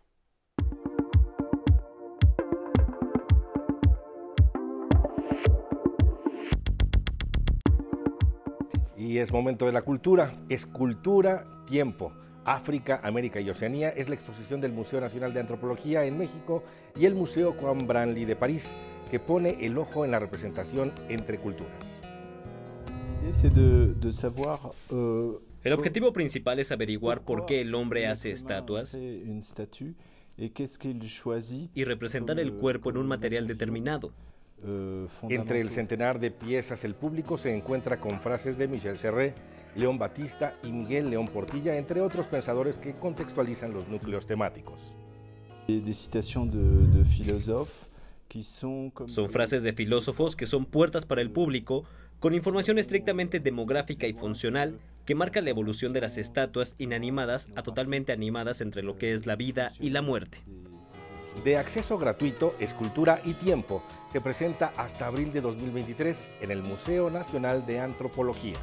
Y es momento de la cultura, escultura, tiempo. África, América y Oceanía es la exposición del Museo Nacional de Antropología en México y el Museo Juan Branly de París, que pone el ojo en la representación entre culturas. Euh, el objetivo principal es averiguar por qué el hombre hace estatuas y representar el cuerpo en un material determinado. Euh, Entre el centenar de piezas, el público se encuentra con frases de Michel Serré, León Batista y Miguel León Portilla, entre otros pensadores que contextualizan los núcleos temáticos. Son frases de filósofos que son puertas para el público, con información estrictamente demográfica y funcional que marca la evolución de las estatuas inanimadas a totalmente animadas entre lo que es la vida y la muerte. De acceso gratuito, escultura y tiempo. Se presenta hasta abril de 2023 en el Museo Nacional de Antropología.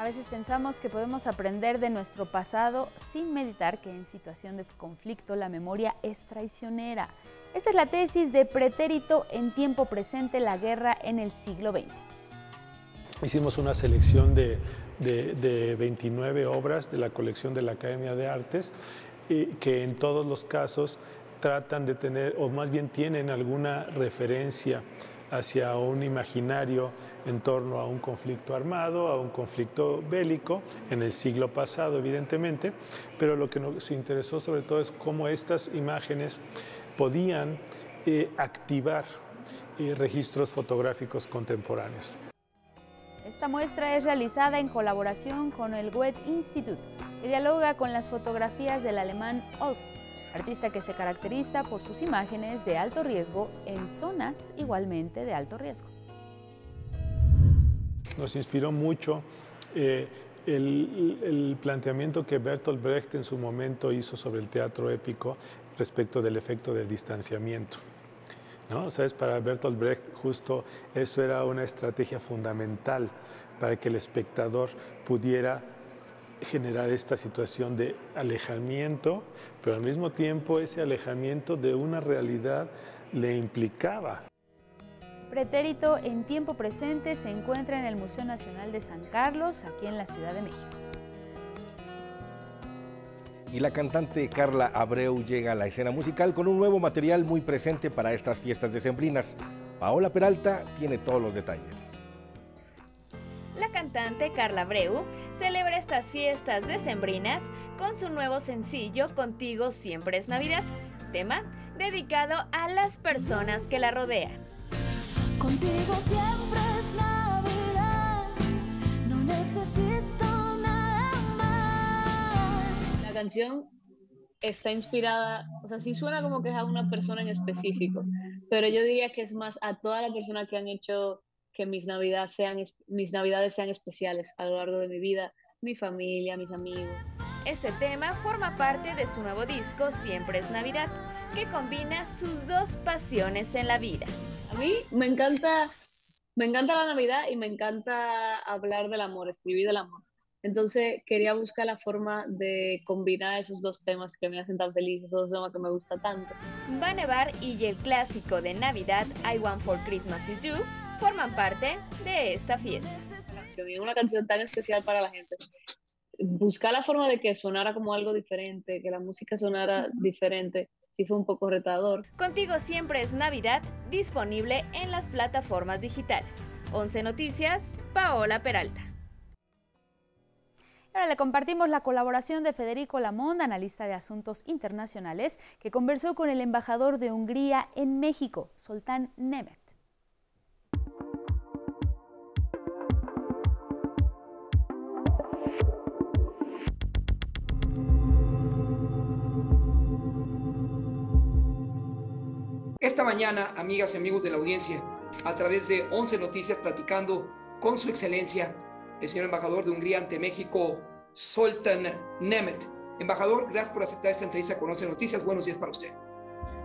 A veces pensamos que podemos aprender de nuestro pasado sin meditar que en situación de conflicto la memoria es traicionera. Esta es la tesis de Pretérito en tiempo presente, la guerra en el siglo XX. Hicimos una selección de, 29 obras de la colección de la Academia de Artes que en todos los casos tratan de tener, o más bien tienen alguna referencia hacia un imaginario en torno a un conflicto armado, a un conflicto bélico, en el siglo pasado evidentemente, pero lo que nos interesó sobre todo es cómo estas imágenes podían eh, activar eh, registros fotográficos contemporáneos. Esta muestra es realizada en colaboración con el Goethe Institute, que dialoga con las fotografías del alemán Olf, artista que se caracteriza por sus imágenes de alto riesgo en zonas igualmente de alto riesgo. Nos inspiró mucho eh, el, planteamiento que Bertolt Brecht en su momento hizo sobre el teatro épico respecto del efecto del distanciamiento. ¿no? ¿Sabes? Para Bertolt Brecht justo eso era una estrategia fundamental para que el espectador pudiera generar esta situación de alejamiento, pero al mismo tiempo ese alejamiento de una realidad le implicaba Pretérito en tiempo presente se encuentra en el Museo Nacional de San Carlos, aquí en la Ciudad de México. Y la cantante Carla Abreu llega a la escena musical con un nuevo material muy presente para estas fiestas decembrinas. Paola Peralta tiene todos los detalles. Cantante Carla Abreu celebra estas fiestas decembrinas con su nuevo sencillo Contigo siempre es Navidad, tema dedicado a las personas que la rodean. Contigo siempre es Navidad, no necesito nada más. La canción está inspirada, o sea, sí suena como que es a una persona en específico, pero yo diría que es más a todas las personas que han hecho que mis navidades sean, mis navidades sean especiales a lo largo de mi vida, mi familia, mis amigos. Este tema forma parte de su nuevo disco Siempre es Navidad, que combina sus dos pasiones en la vida. A mí me encanta, me encanta la Navidad y me encanta hablar del amor, escribir del amor. Entonces quería buscar la forma de combinar esos dos temas que me hacen tan feliz, esos dos temas que me gustan tanto. Va a nevar y el clásico de Navidad, I Want for Christmas Is You, forman parte de esta fiesta. Y una canción tan especial para la gente. Buscar la forma de que sonara como algo diferente, que la música sonara diferente sí fue un poco retador. Contigo siempre es Navidad, disponible en las plataformas digitales. 11 Noticias, Paola Peralta. Ahora le compartimos la colaboración de Federico Lamond, analista de asuntos internacionales, que conversó con el embajador de Hungría en México, Soltán Nemet. Esta mañana, amigas y amigos de la audiencia, a través de 11 Noticias, platicando con su excelencia, el señor embajador de Hungría ante México, Soltan Nemet. Embajador, gracias por aceptar esta entrevista con 11 Noticias. Buenos días para usted.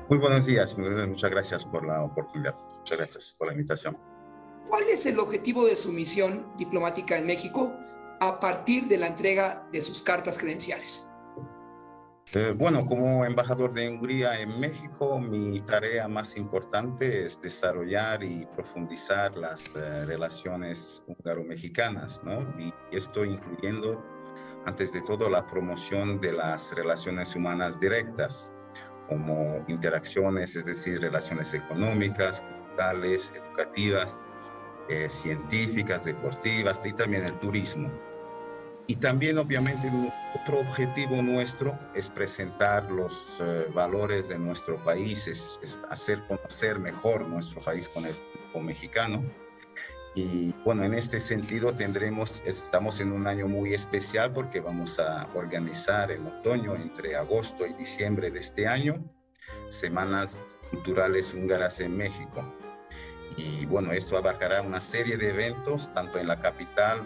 Muy buenos días, muchas gracias por la oportunidad. Muchas gracias por la invitación. ¿Cuál es el objetivo de su misión diplomática en México a partir de la entrega de sus cartas credenciales? Eh, bueno, como embajador de Hungría en México, mi tarea más importante es desarrollar y profundizar las eh, relaciones húngaro-mexicanas, ¿no? Y esto incluyendo, antes de todo, la promoción de las relaciones humanas directas, como interacciones, es decir, relaciones económicas, culturales, educativas, eh, científicas, deportivas y también el turismo. Y también, obviamente, otro objetivo nuestro es presentar los eh, valores de nuestro país, es, hacer conocer mejor nuestro país con el público mexicano. Y bueno, en este sentido tendremos, estamos en un año muy especial porque vamos a organizar en otoño, entre agosto y diciembre de este año, Semanas Culturales Húngaras en México. Y bueno, esto abarcará una serie de eventos, tanto en la capital,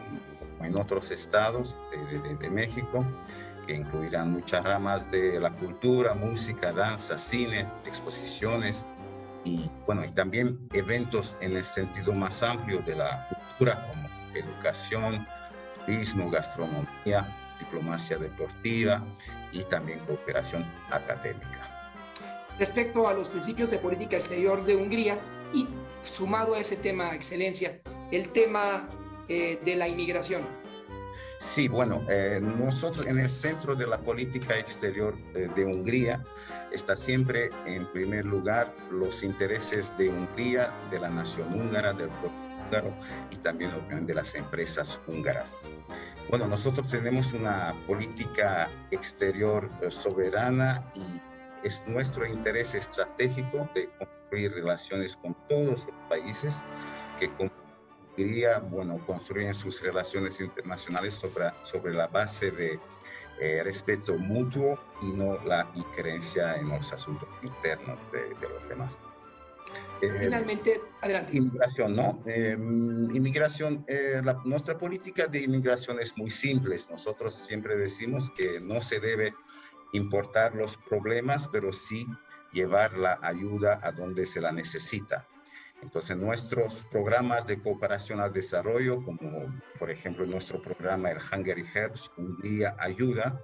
en otros estados de, México, que incluirán muchas ramas de la cultura, música, danza, cine, exposiciones y bueno, y también eventos en el sentido más amplio de la cultura como educación, turismo, gastronomía, diplomacia deportiva y también cooperación académica. Respecto a los principios de política exterior de Hungría y sumado a ese tema, excelencia, el tema eh, de la inmigración. Sí, bueno, eh, nosotros en el centro de la política exterior eh, de Hungría está siempre en primer lugar los intereses de Hungría, de la nación húngara, del pueblo húngaro y también de las empresas húngaras. Bueno, nosotros tenemos una política exterior soberana y es nuestro interés estratégico de construir relaciones con todos los países que diría, bueno, construyen sus relaciones internacionales sobre, sobre la base de eh, respeto mutuo y no la injerencia en los asuntos internos de, los demás. Eh, Finalmente, adelante. Inmigración, ¿no? Em, inmigración, eh, nuestra política de inmigración es muy simple. Nosotros siempre decimos que no se debe importar los problemas, pero sí llevar la ayuda a donde se la necesita. Entonces, nuestros programas de cooperación al desarrollo, como por ejemplo nuestro programa el Hungary Helps, un día ayuda,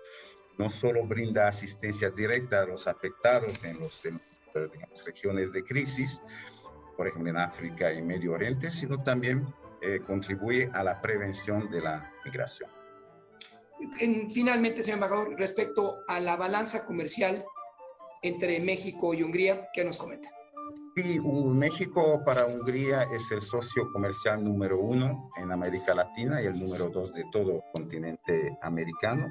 no solo brinda asistencia directa a los afectados en las regiones de crisis, por ejemplo en África y Medio Oriente, sino también eh, contribuye a la prevención de la migración. finalmente, señor embajador, respecto a la balanza comercial entre México y Hungría, ¿qué nos comenta? Sí, México para Hungría es el socio comercial número uno en América Latina y el número dos de todo continente americano.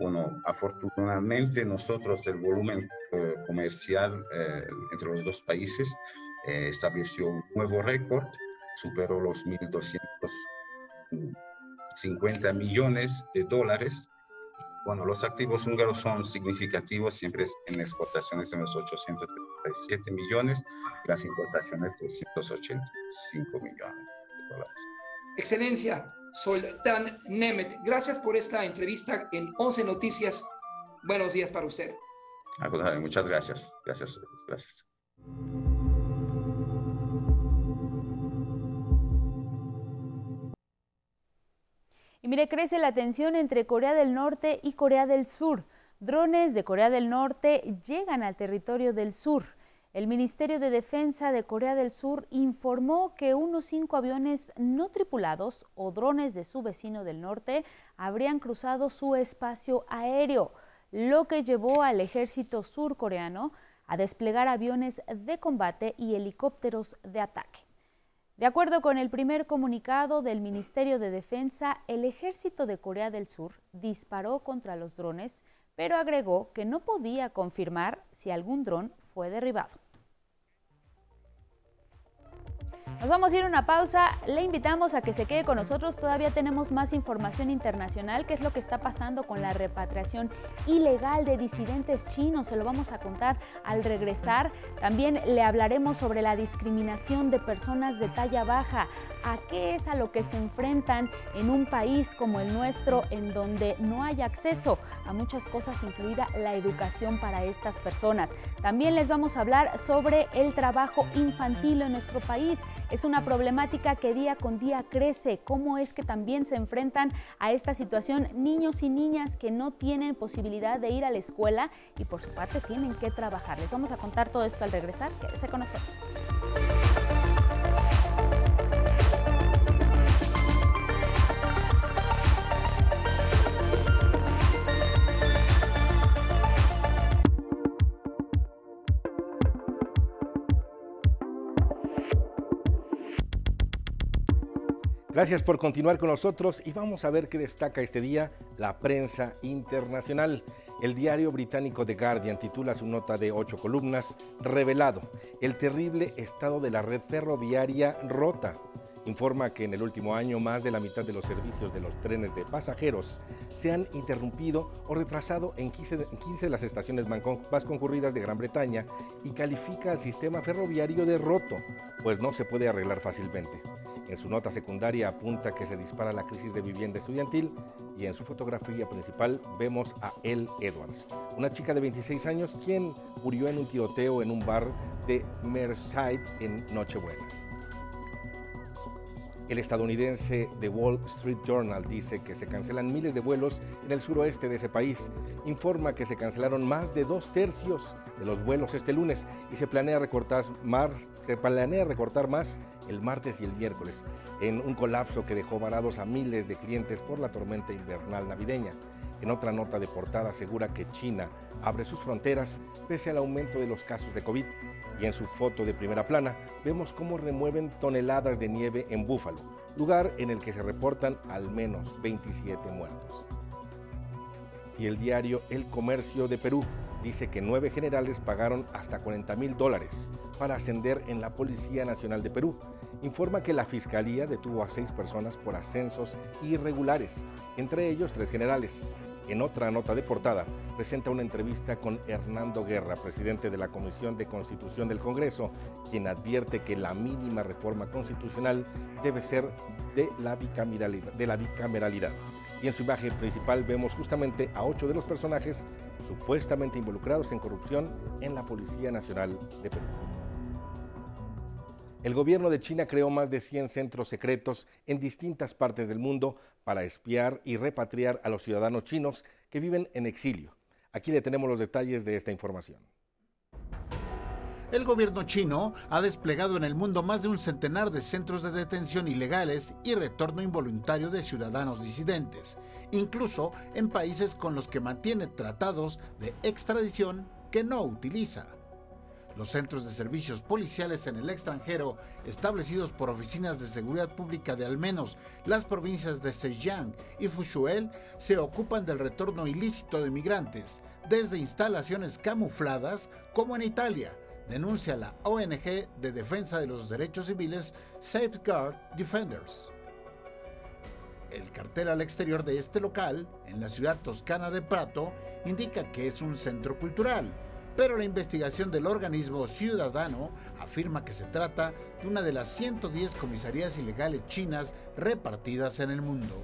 Bueno, afortunadamente nosotros el volumen eh, comercial eh, entre los dos países eh, estableció un nuevo récord, superó los 1.250 millones de dólares bueno, los activos húngaros son significativos, siempre en exportaciones en los 837 millones, las importaciones 285 millones de dólares. Excelencia, Soltán Nemet, gracias por esta entrevista en 11 Noticias. Buenos días para usted. Muchas gracias. Gracias. Gracias. Y mire, crece la tensión entre Corea del Norte y Corea del Sur. Drones de Corea del Norte llegan al territorio del sur. El Ministerio de Defensa de Corea del Sur informó que unos cinco aviones no tripulados o drones de su vecino del norte habrían cruzado su espacio aéreo, lo que llevó al ejército surcoreano a desplegar aviones de combate y helicópteros de ataque. De acuerdo con el primer comunicado del Ministerio de Defensa, el ejército de Corea del Sur disparó contra los drones, pero agregó que no podía confirmar si algún dron fue derribado. Nos vamos a ir a una pausa. Le invitamos a que se quede con nosotros. Todavía tenemos más información internacional. ¿Qué es lo que está pasando con la repatriación ilegal de disidentes chinos? Se lo vamos a contar al regresar. También le hablaremos sobre la discriminación de personas de talla baja. ¿A qué es a lo que se enfrentan en un país como el nuestro, en donde no hay acceso a muchas cosas, incluida la educación para estas personas? También les vamos a hablar sobre el trabajo infantil en nuestro país es una problemática que día con día crece. ¿Cómo es que también se enfrentan a esta situación niños y niñas que no tienen posibilidad de ir a la escuela y por su parte tienen que trabajar? Les vamos a contar todo esto al regresar. Quédese con nosotros. Gracias por continuar con nosotros y vamos a ver qué destaca este día la prensa internacional. El diario británico The Guardian titula su nota de ocho columnas, Revelado, el terrible estado de la red ferroviaria rota. Informa que en el último año más de la mitad de los servicios de los trenes de pasajeros se han interrumpido o retrasado en 15 de, las estaciones más concurridas de Gran Bretaña y califica al sistema ferroviario de roto, pues no se puede arreglar fácilmente. En su nota secundaria apunta que se dispara la crisis de vivienda estudiantil y en su fotografía principal vemos a Elle Edwards, una chica de 26 años quien murió en un tiroteo en un bar de Merseyside en Nochebuena. El estadounidense The Wall Street Journal dice que se cancelan miles de vuelos en el suroeste de ese país. Informa que se cancelaron más de dos tercios de los vuelos este lunes y se planea recortar más, se planea recortar más el martes y el miércoles, en un colapso que dejó varados a miles de clientes por la tormenta invernal navideña. En otra nota de portada asegura que China abre sus fronteras pese al aumento de los casos de COVID. Y en su foto de primera plana vemos cómo remueven toneladas de nieve en Búfalo, lugar en el que se reportan al menos 27 muertos. Y el diario El Comercio de Perú dice que nueve generales pagaron hasta 40 mil dólares para ascender en la Policía Nacional de Perú. Informa que la Fiscalía detuvo a seis personas por ascensos irregulares, entre ellos tres generales. En otra nota de portada, presenta una entrevista con Hernando Guerra, presidente de la Comisión de Constitución del Congreso, quien advierte que la mínima reforma constitucional debe ser de la bicameralidad. Y en su imagen principal vemos justamente a ocho de los personajes supuestamente involucrados en corrupción en la Policía Nacional de Perú. El gobierno de China creó más de 100 centros secretos en distintas partes del mundo para espiar y repatriar a los ciudadanos chinos que viven en exilio. Aquí le tenemos los detalles de esta información. El gobierno chino ha desplegado en el mundo más de un centenar de centros de detención ilegales y retorno involuntario de ciudadanos disidentes, incluso en países con los que mantiene tratados de extradición que no utiliza. Los centros de servicios policiales en el extranjero, establecidos por oficinas de seguridad pública de al menos las provincias de Zhejiang y Fushuel, se ocupan del retorno ilícito de migrantes, desde instalaciones camufladas como en Italia, denuncia la ONG de defensa de los derechos civiles Safeguard Defenders. El cartel al exterior de este local, en la ciudad toscana de Prato, indica que es un centro cultural, pero la investigación del organismo ciudadano afirma que se trata de una de las 110 comisarías ilegales chinas repartidas en el mundo.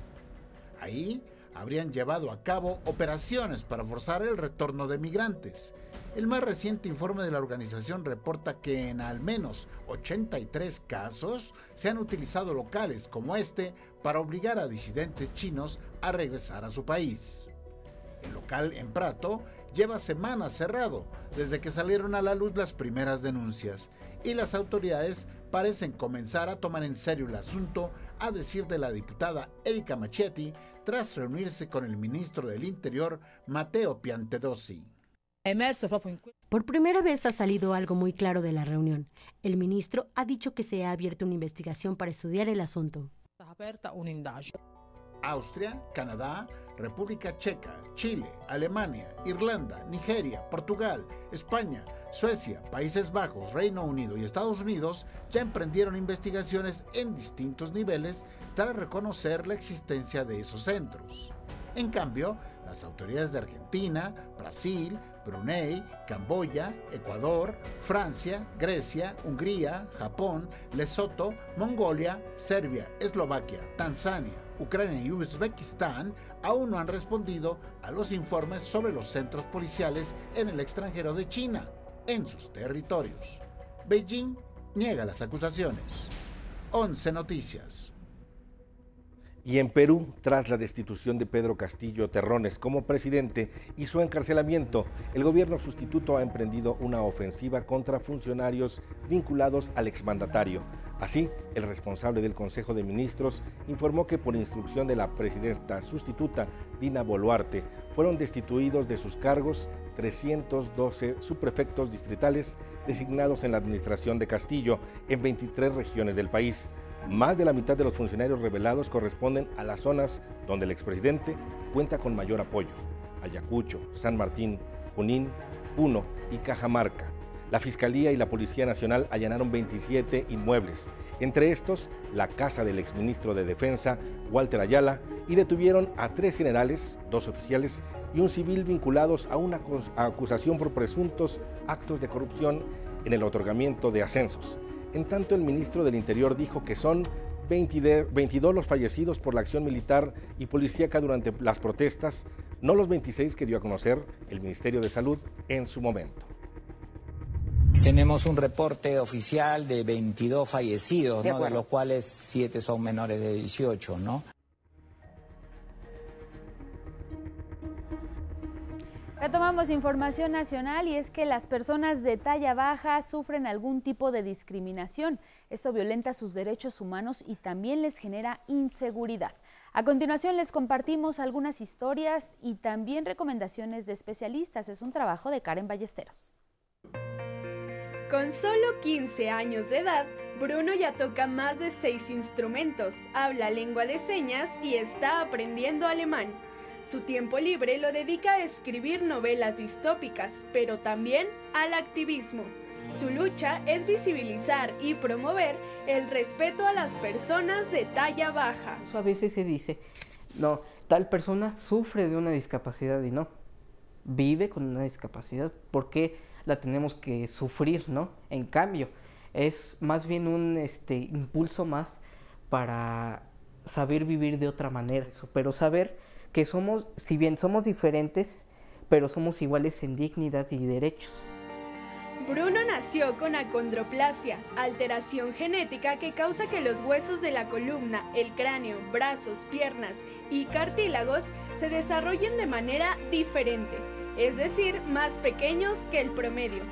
Ahí habrían llevado a cabo operaciones para forzar el retorno de migrantes. El más reciente informe de la organización reporta que en al menos 83 casos se han utilizado locales como este para obligar a disidentes chinos a regresar a su país. El local en Prato lleva semanas cerrado desde que salieron a la luz las primeras denuncias y las autoridades parecen comenzar a tomar en serio el asunto, a decir de la diputada Erika Machetti, tras reunirse con el ministro del Interior, Matteo Piantedosi. Por primera vez ha salido algo muy claro de la reunión. El ministro ha dicho que se ha abierto una investigación para estudiar el asunto. Austria, Canadá, República Checa, Chile, Alemania, Irlanda, Nigeria, Portugal, España, Suecia, Países Bajos, Reino Unido y Estados Unidos ya emprendieron investigaciones en distintos niveles tras reconocer la existencia de esos centros. En cambio, las autoridades de Argentina, Brasil, Brunei, Camboya, Ecuador, Francia, Grecia, Hungría, Japón, Lesoto, Mongolia, Serbia, Eslovaquia, Tanzania, Ucrania y Uzbekistán aún no han respondido a los informes sobre los centros policiales en el extranjero de China, en sus territorios. Beijing niega las acusaciones. 11 Noticias. Y en Perú, tras la destitución de Pedro Castillo Terrones como presidente y su encarcelamiento, el gobierno sustituto ha emprendido una ofensiva contra funcionarios vinculados al exmandatario. Así, el responsable del Consejo de Ministros informó que por instrucción de la presidenta sustituta, Dina Boluarte, fueron destituidos de sus cargos 312 subprefectos distritales designados en la administración de Castillo en 23 regiones del país. Más de la mitad de los funcionarios revelados corresponden a las zonas donde el expresidente cuenta con mayor apoyo, Ayacucho, San Martín, Junín, Puno y Cajamarca. La Fiscalía y la Policía Nacional allanaron 27 inmuebles, entre estos la casa del exministro de Defensa, Walter Ayala, y detuvieron a tres generales, dos oficiales y un civil vinculados a una acusación por presuntos actos de corrupción en el otorgamiento de ascensos. En tanto, el ministro del Interior dijo que son 22 los fallecidos por la acción militar y policíaca durante las protestas, no los 26 que dio a conocer el Ministerio de Salud en su momento. Tenemos un reporte oficial de 22 fallecidos, de, de los cuales 7 son menores de 18, ¿no? Retomamos información nacional y es que las personas de talla baja sufren algún tipo de discriminación. Esto violenta sus derechos humanos y también les genera inseguridad. A continuación les compartimos algunas historias y también recomendaciones de especialistas. Es un trabajo de Karen Ballesteros. Con solo 15 años de edad, Bruno ya toca más de 6 instrumentos, habla lengua de señas y está aprendiendo alemán. Su tiempo libre lo dedica a escribir novelas distópicas, pero también al activismo. Su lucha es visibilizar y promover el respeto a las personas de talla baja. A veces se dice, no, tal persona sufre de una discapacidad y no, vive con una discapacidad. ¿Por qué la tenemos que sufrir, no? En cambio, es más bien un este, impulso más para saber vivir de otra manera, pero saber que somos, si bien somos diferentes, pero somos iguales en dignidad y derechos. Bruno nació con acondroplasia, alteración genética que causa que los huesos de la columna, el cráneo, brazos, piernas y cartílagos se desarrollen de manera diferente, es decir, más pequeños que el promedio.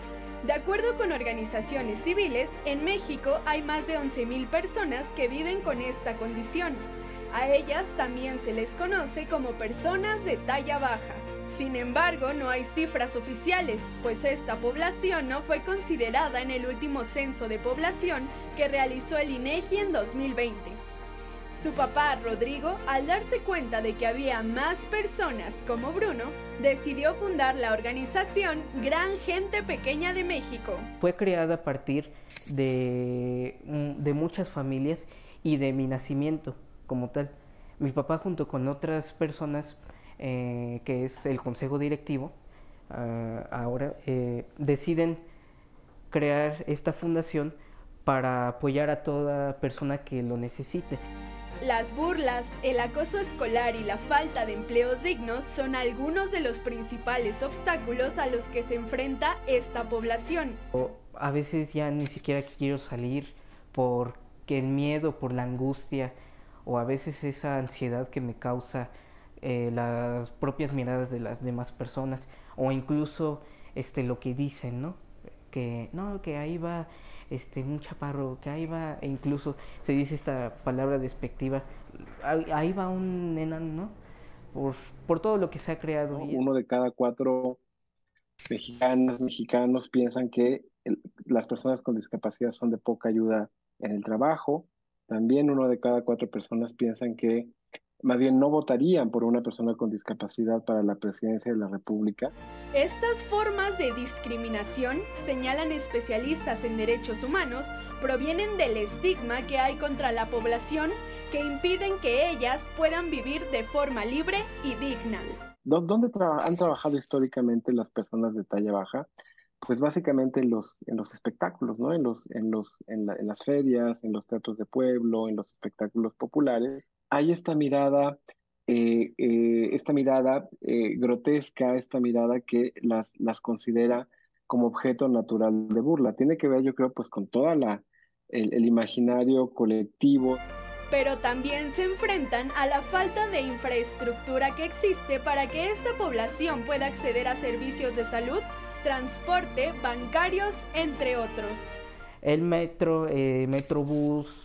De acuerdo con organizaciones civiles, en México hay más de 11.000 personas que viven con esta condición. A ellas también se les conoce como personas de talla baja. Sin embargo, no hay cifras oficiales, pues esta población no fue considerada en el último censo de población que realizó el INEGI en 2020. Su papá, Rodrigo, al darse cuenta de que había más personas como Bruno, decidió fundar la organización Gran Gente Pequeña de México. Fue creada a partir de, mm, de muchas familias y de mi nacimiento como tal. Mi papá junto con otras personas, eh, que es el consejo directivo, ah, ahora eh, deciden crear esta fundación para apoyar a toda persona que lo necesite. Las burlas, el acoso escolar y la falta de empleos dignos son algunos de los principales obstáculos a los que se enfrenta esta población. A veces ya ni siquiera quiero salir porque el miedo, por la angustia, o a veces esa ansiedad que me causa eh, las propias miradas de las demás personas o incluso este lo que dicen, ¿no? Que no, que ahí va este un chaparro, que ahí va e incluso se dice esta palabra despectiva, ahí va un enano, ¿no? Por, por todo lo que se ha creado. Uno de cada cuatro mexicanas, mexicanos piensan que las personas con discapacidad son de poca ayuda en el trabajo, también uno de cada cuatro personas piensan que más bien no votarían por una persona con discapacidad para la presidencia de la República. Estas formas de discriminación, señalan especialistas en derechos humanos, provienen del estigma que hay contra la población que impiden que ellas puedan vivir de forma libre y digna. ¿Dónde han trabajado históricamente las personas de talla baja? Pues básicamente en los, en los espectáculos, ¿no? En, los, en, los, en, las ferias, en los teatros de pueblo, en los espectáculos populares, hay esta mirada, eh, eh, esta mirada eh, grotesca, esta mirada que las, las considera como objeto natural de burla. Tiene que ver, yo creo, pues con toda la, el imaginario colectivo pero también se enfrentan a la falta de infraestructura que existe para que esta población pueda acceder a servicios de salud transporte, bancarios, entre otros. El metro, eh, metrobús,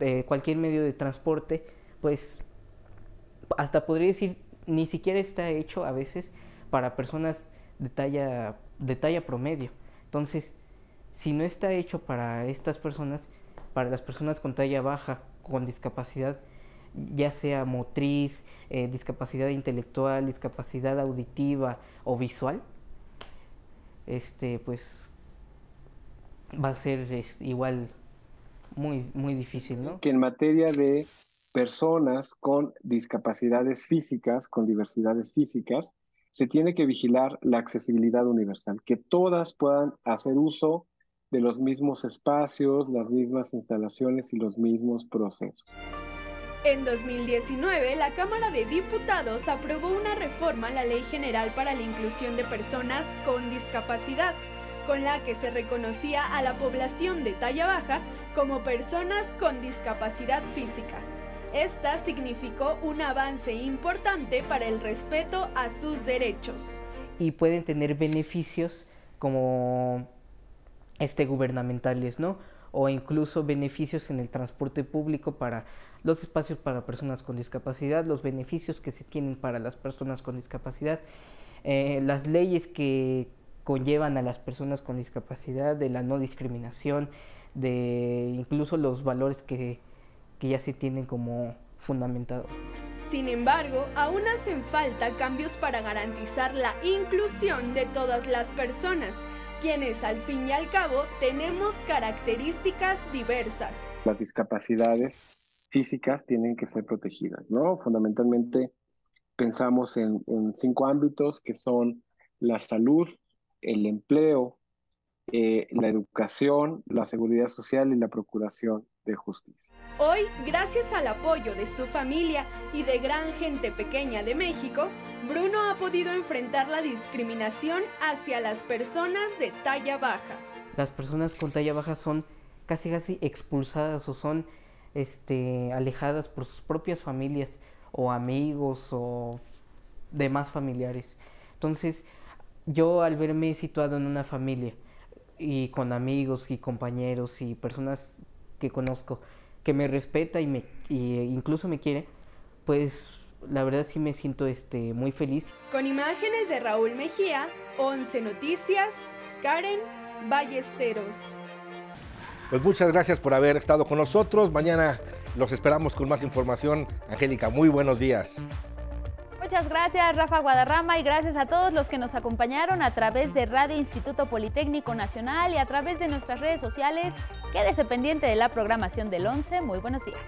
eh, cualquier medio de transporte, pues hasta podría decir, ni siquiera está hecho a veces para personas de talla, de talla promedio. Entonces, si no está hecho para estas personas, para las personas con talla baja, con discapacidad, ya sea motriz, eh, discapacidad intelectual, discapacidad auditiva o visual, este, pues va a ser igual muy, muy difícil, ¿no? Que en materia de personas con discapacidades físicas, con diversidades físicas, se tiene que vigilar la accesibilidad universal, que todas puedan hacer uso de los mismos espacios, las mismas instalaciones y los mismos procesos. En 2019, la Cámara de Diputados aprobó una reforma a la Ley General para la Inclusión de Personas con Discapacidad, con la que se reconocía a la población de talla baja como personas con discapacidad física. Esta significó un avance importante para el respeto a sus derechos. Y pueden tener beneficios como este gubernamentales, ¿no? O incluso beneficios en el transporte público para los espacios para personas con discapacidad, los beneficios que se tienen para las personas con discapacidad, eh, las leyes que conllevan a las personas con discapacidad, de la no discriminación, de incluso los valores que, que ya se tienen como fundamentados. Sin embargo, aún hacen falta cambios para garantizar la inclusión de todas las personas, quienes al fin y al cabo tenemos características diversas. Las discapacidades físicas tienen que ser protegidas, ¿no? Fundamentalmente pensamos en, en cinco ámbitos que son la salud, el empleo, eh, la educación, la seguridad social y la procuración de justicia. Hoy, gracias al apoyo de su familia y de gran gente pequeña de México, Bruno ha podido enfrentar la discriminación hacia las personas de talla baja. Las personas con talla baja son casi casi expulsadas o son este, alejadas por sus propias familias o amigos o demás familiares. Entonces, yo al verme situado en una familia y con amigos y compañeros y personas que conozco que me respeta y me y incluso me quiere, pues la verdad sí me siento este muy feliz. Con imágenes de Raúl Mejía, 11 Noticias, Karen Ballesteros. Pues muchas gracias por haber estado con nosotros. Mañana los esperamos con más información. Angélica, muy buenos días. Muchas gracias Rafa Guadarrama y gracias a todos los que nos acompañaron a través de Radio Instituto Politécnico Nacional y a través de nuestras redes sociales. Quédese pendiente de la programación del 11. Muy buenos días.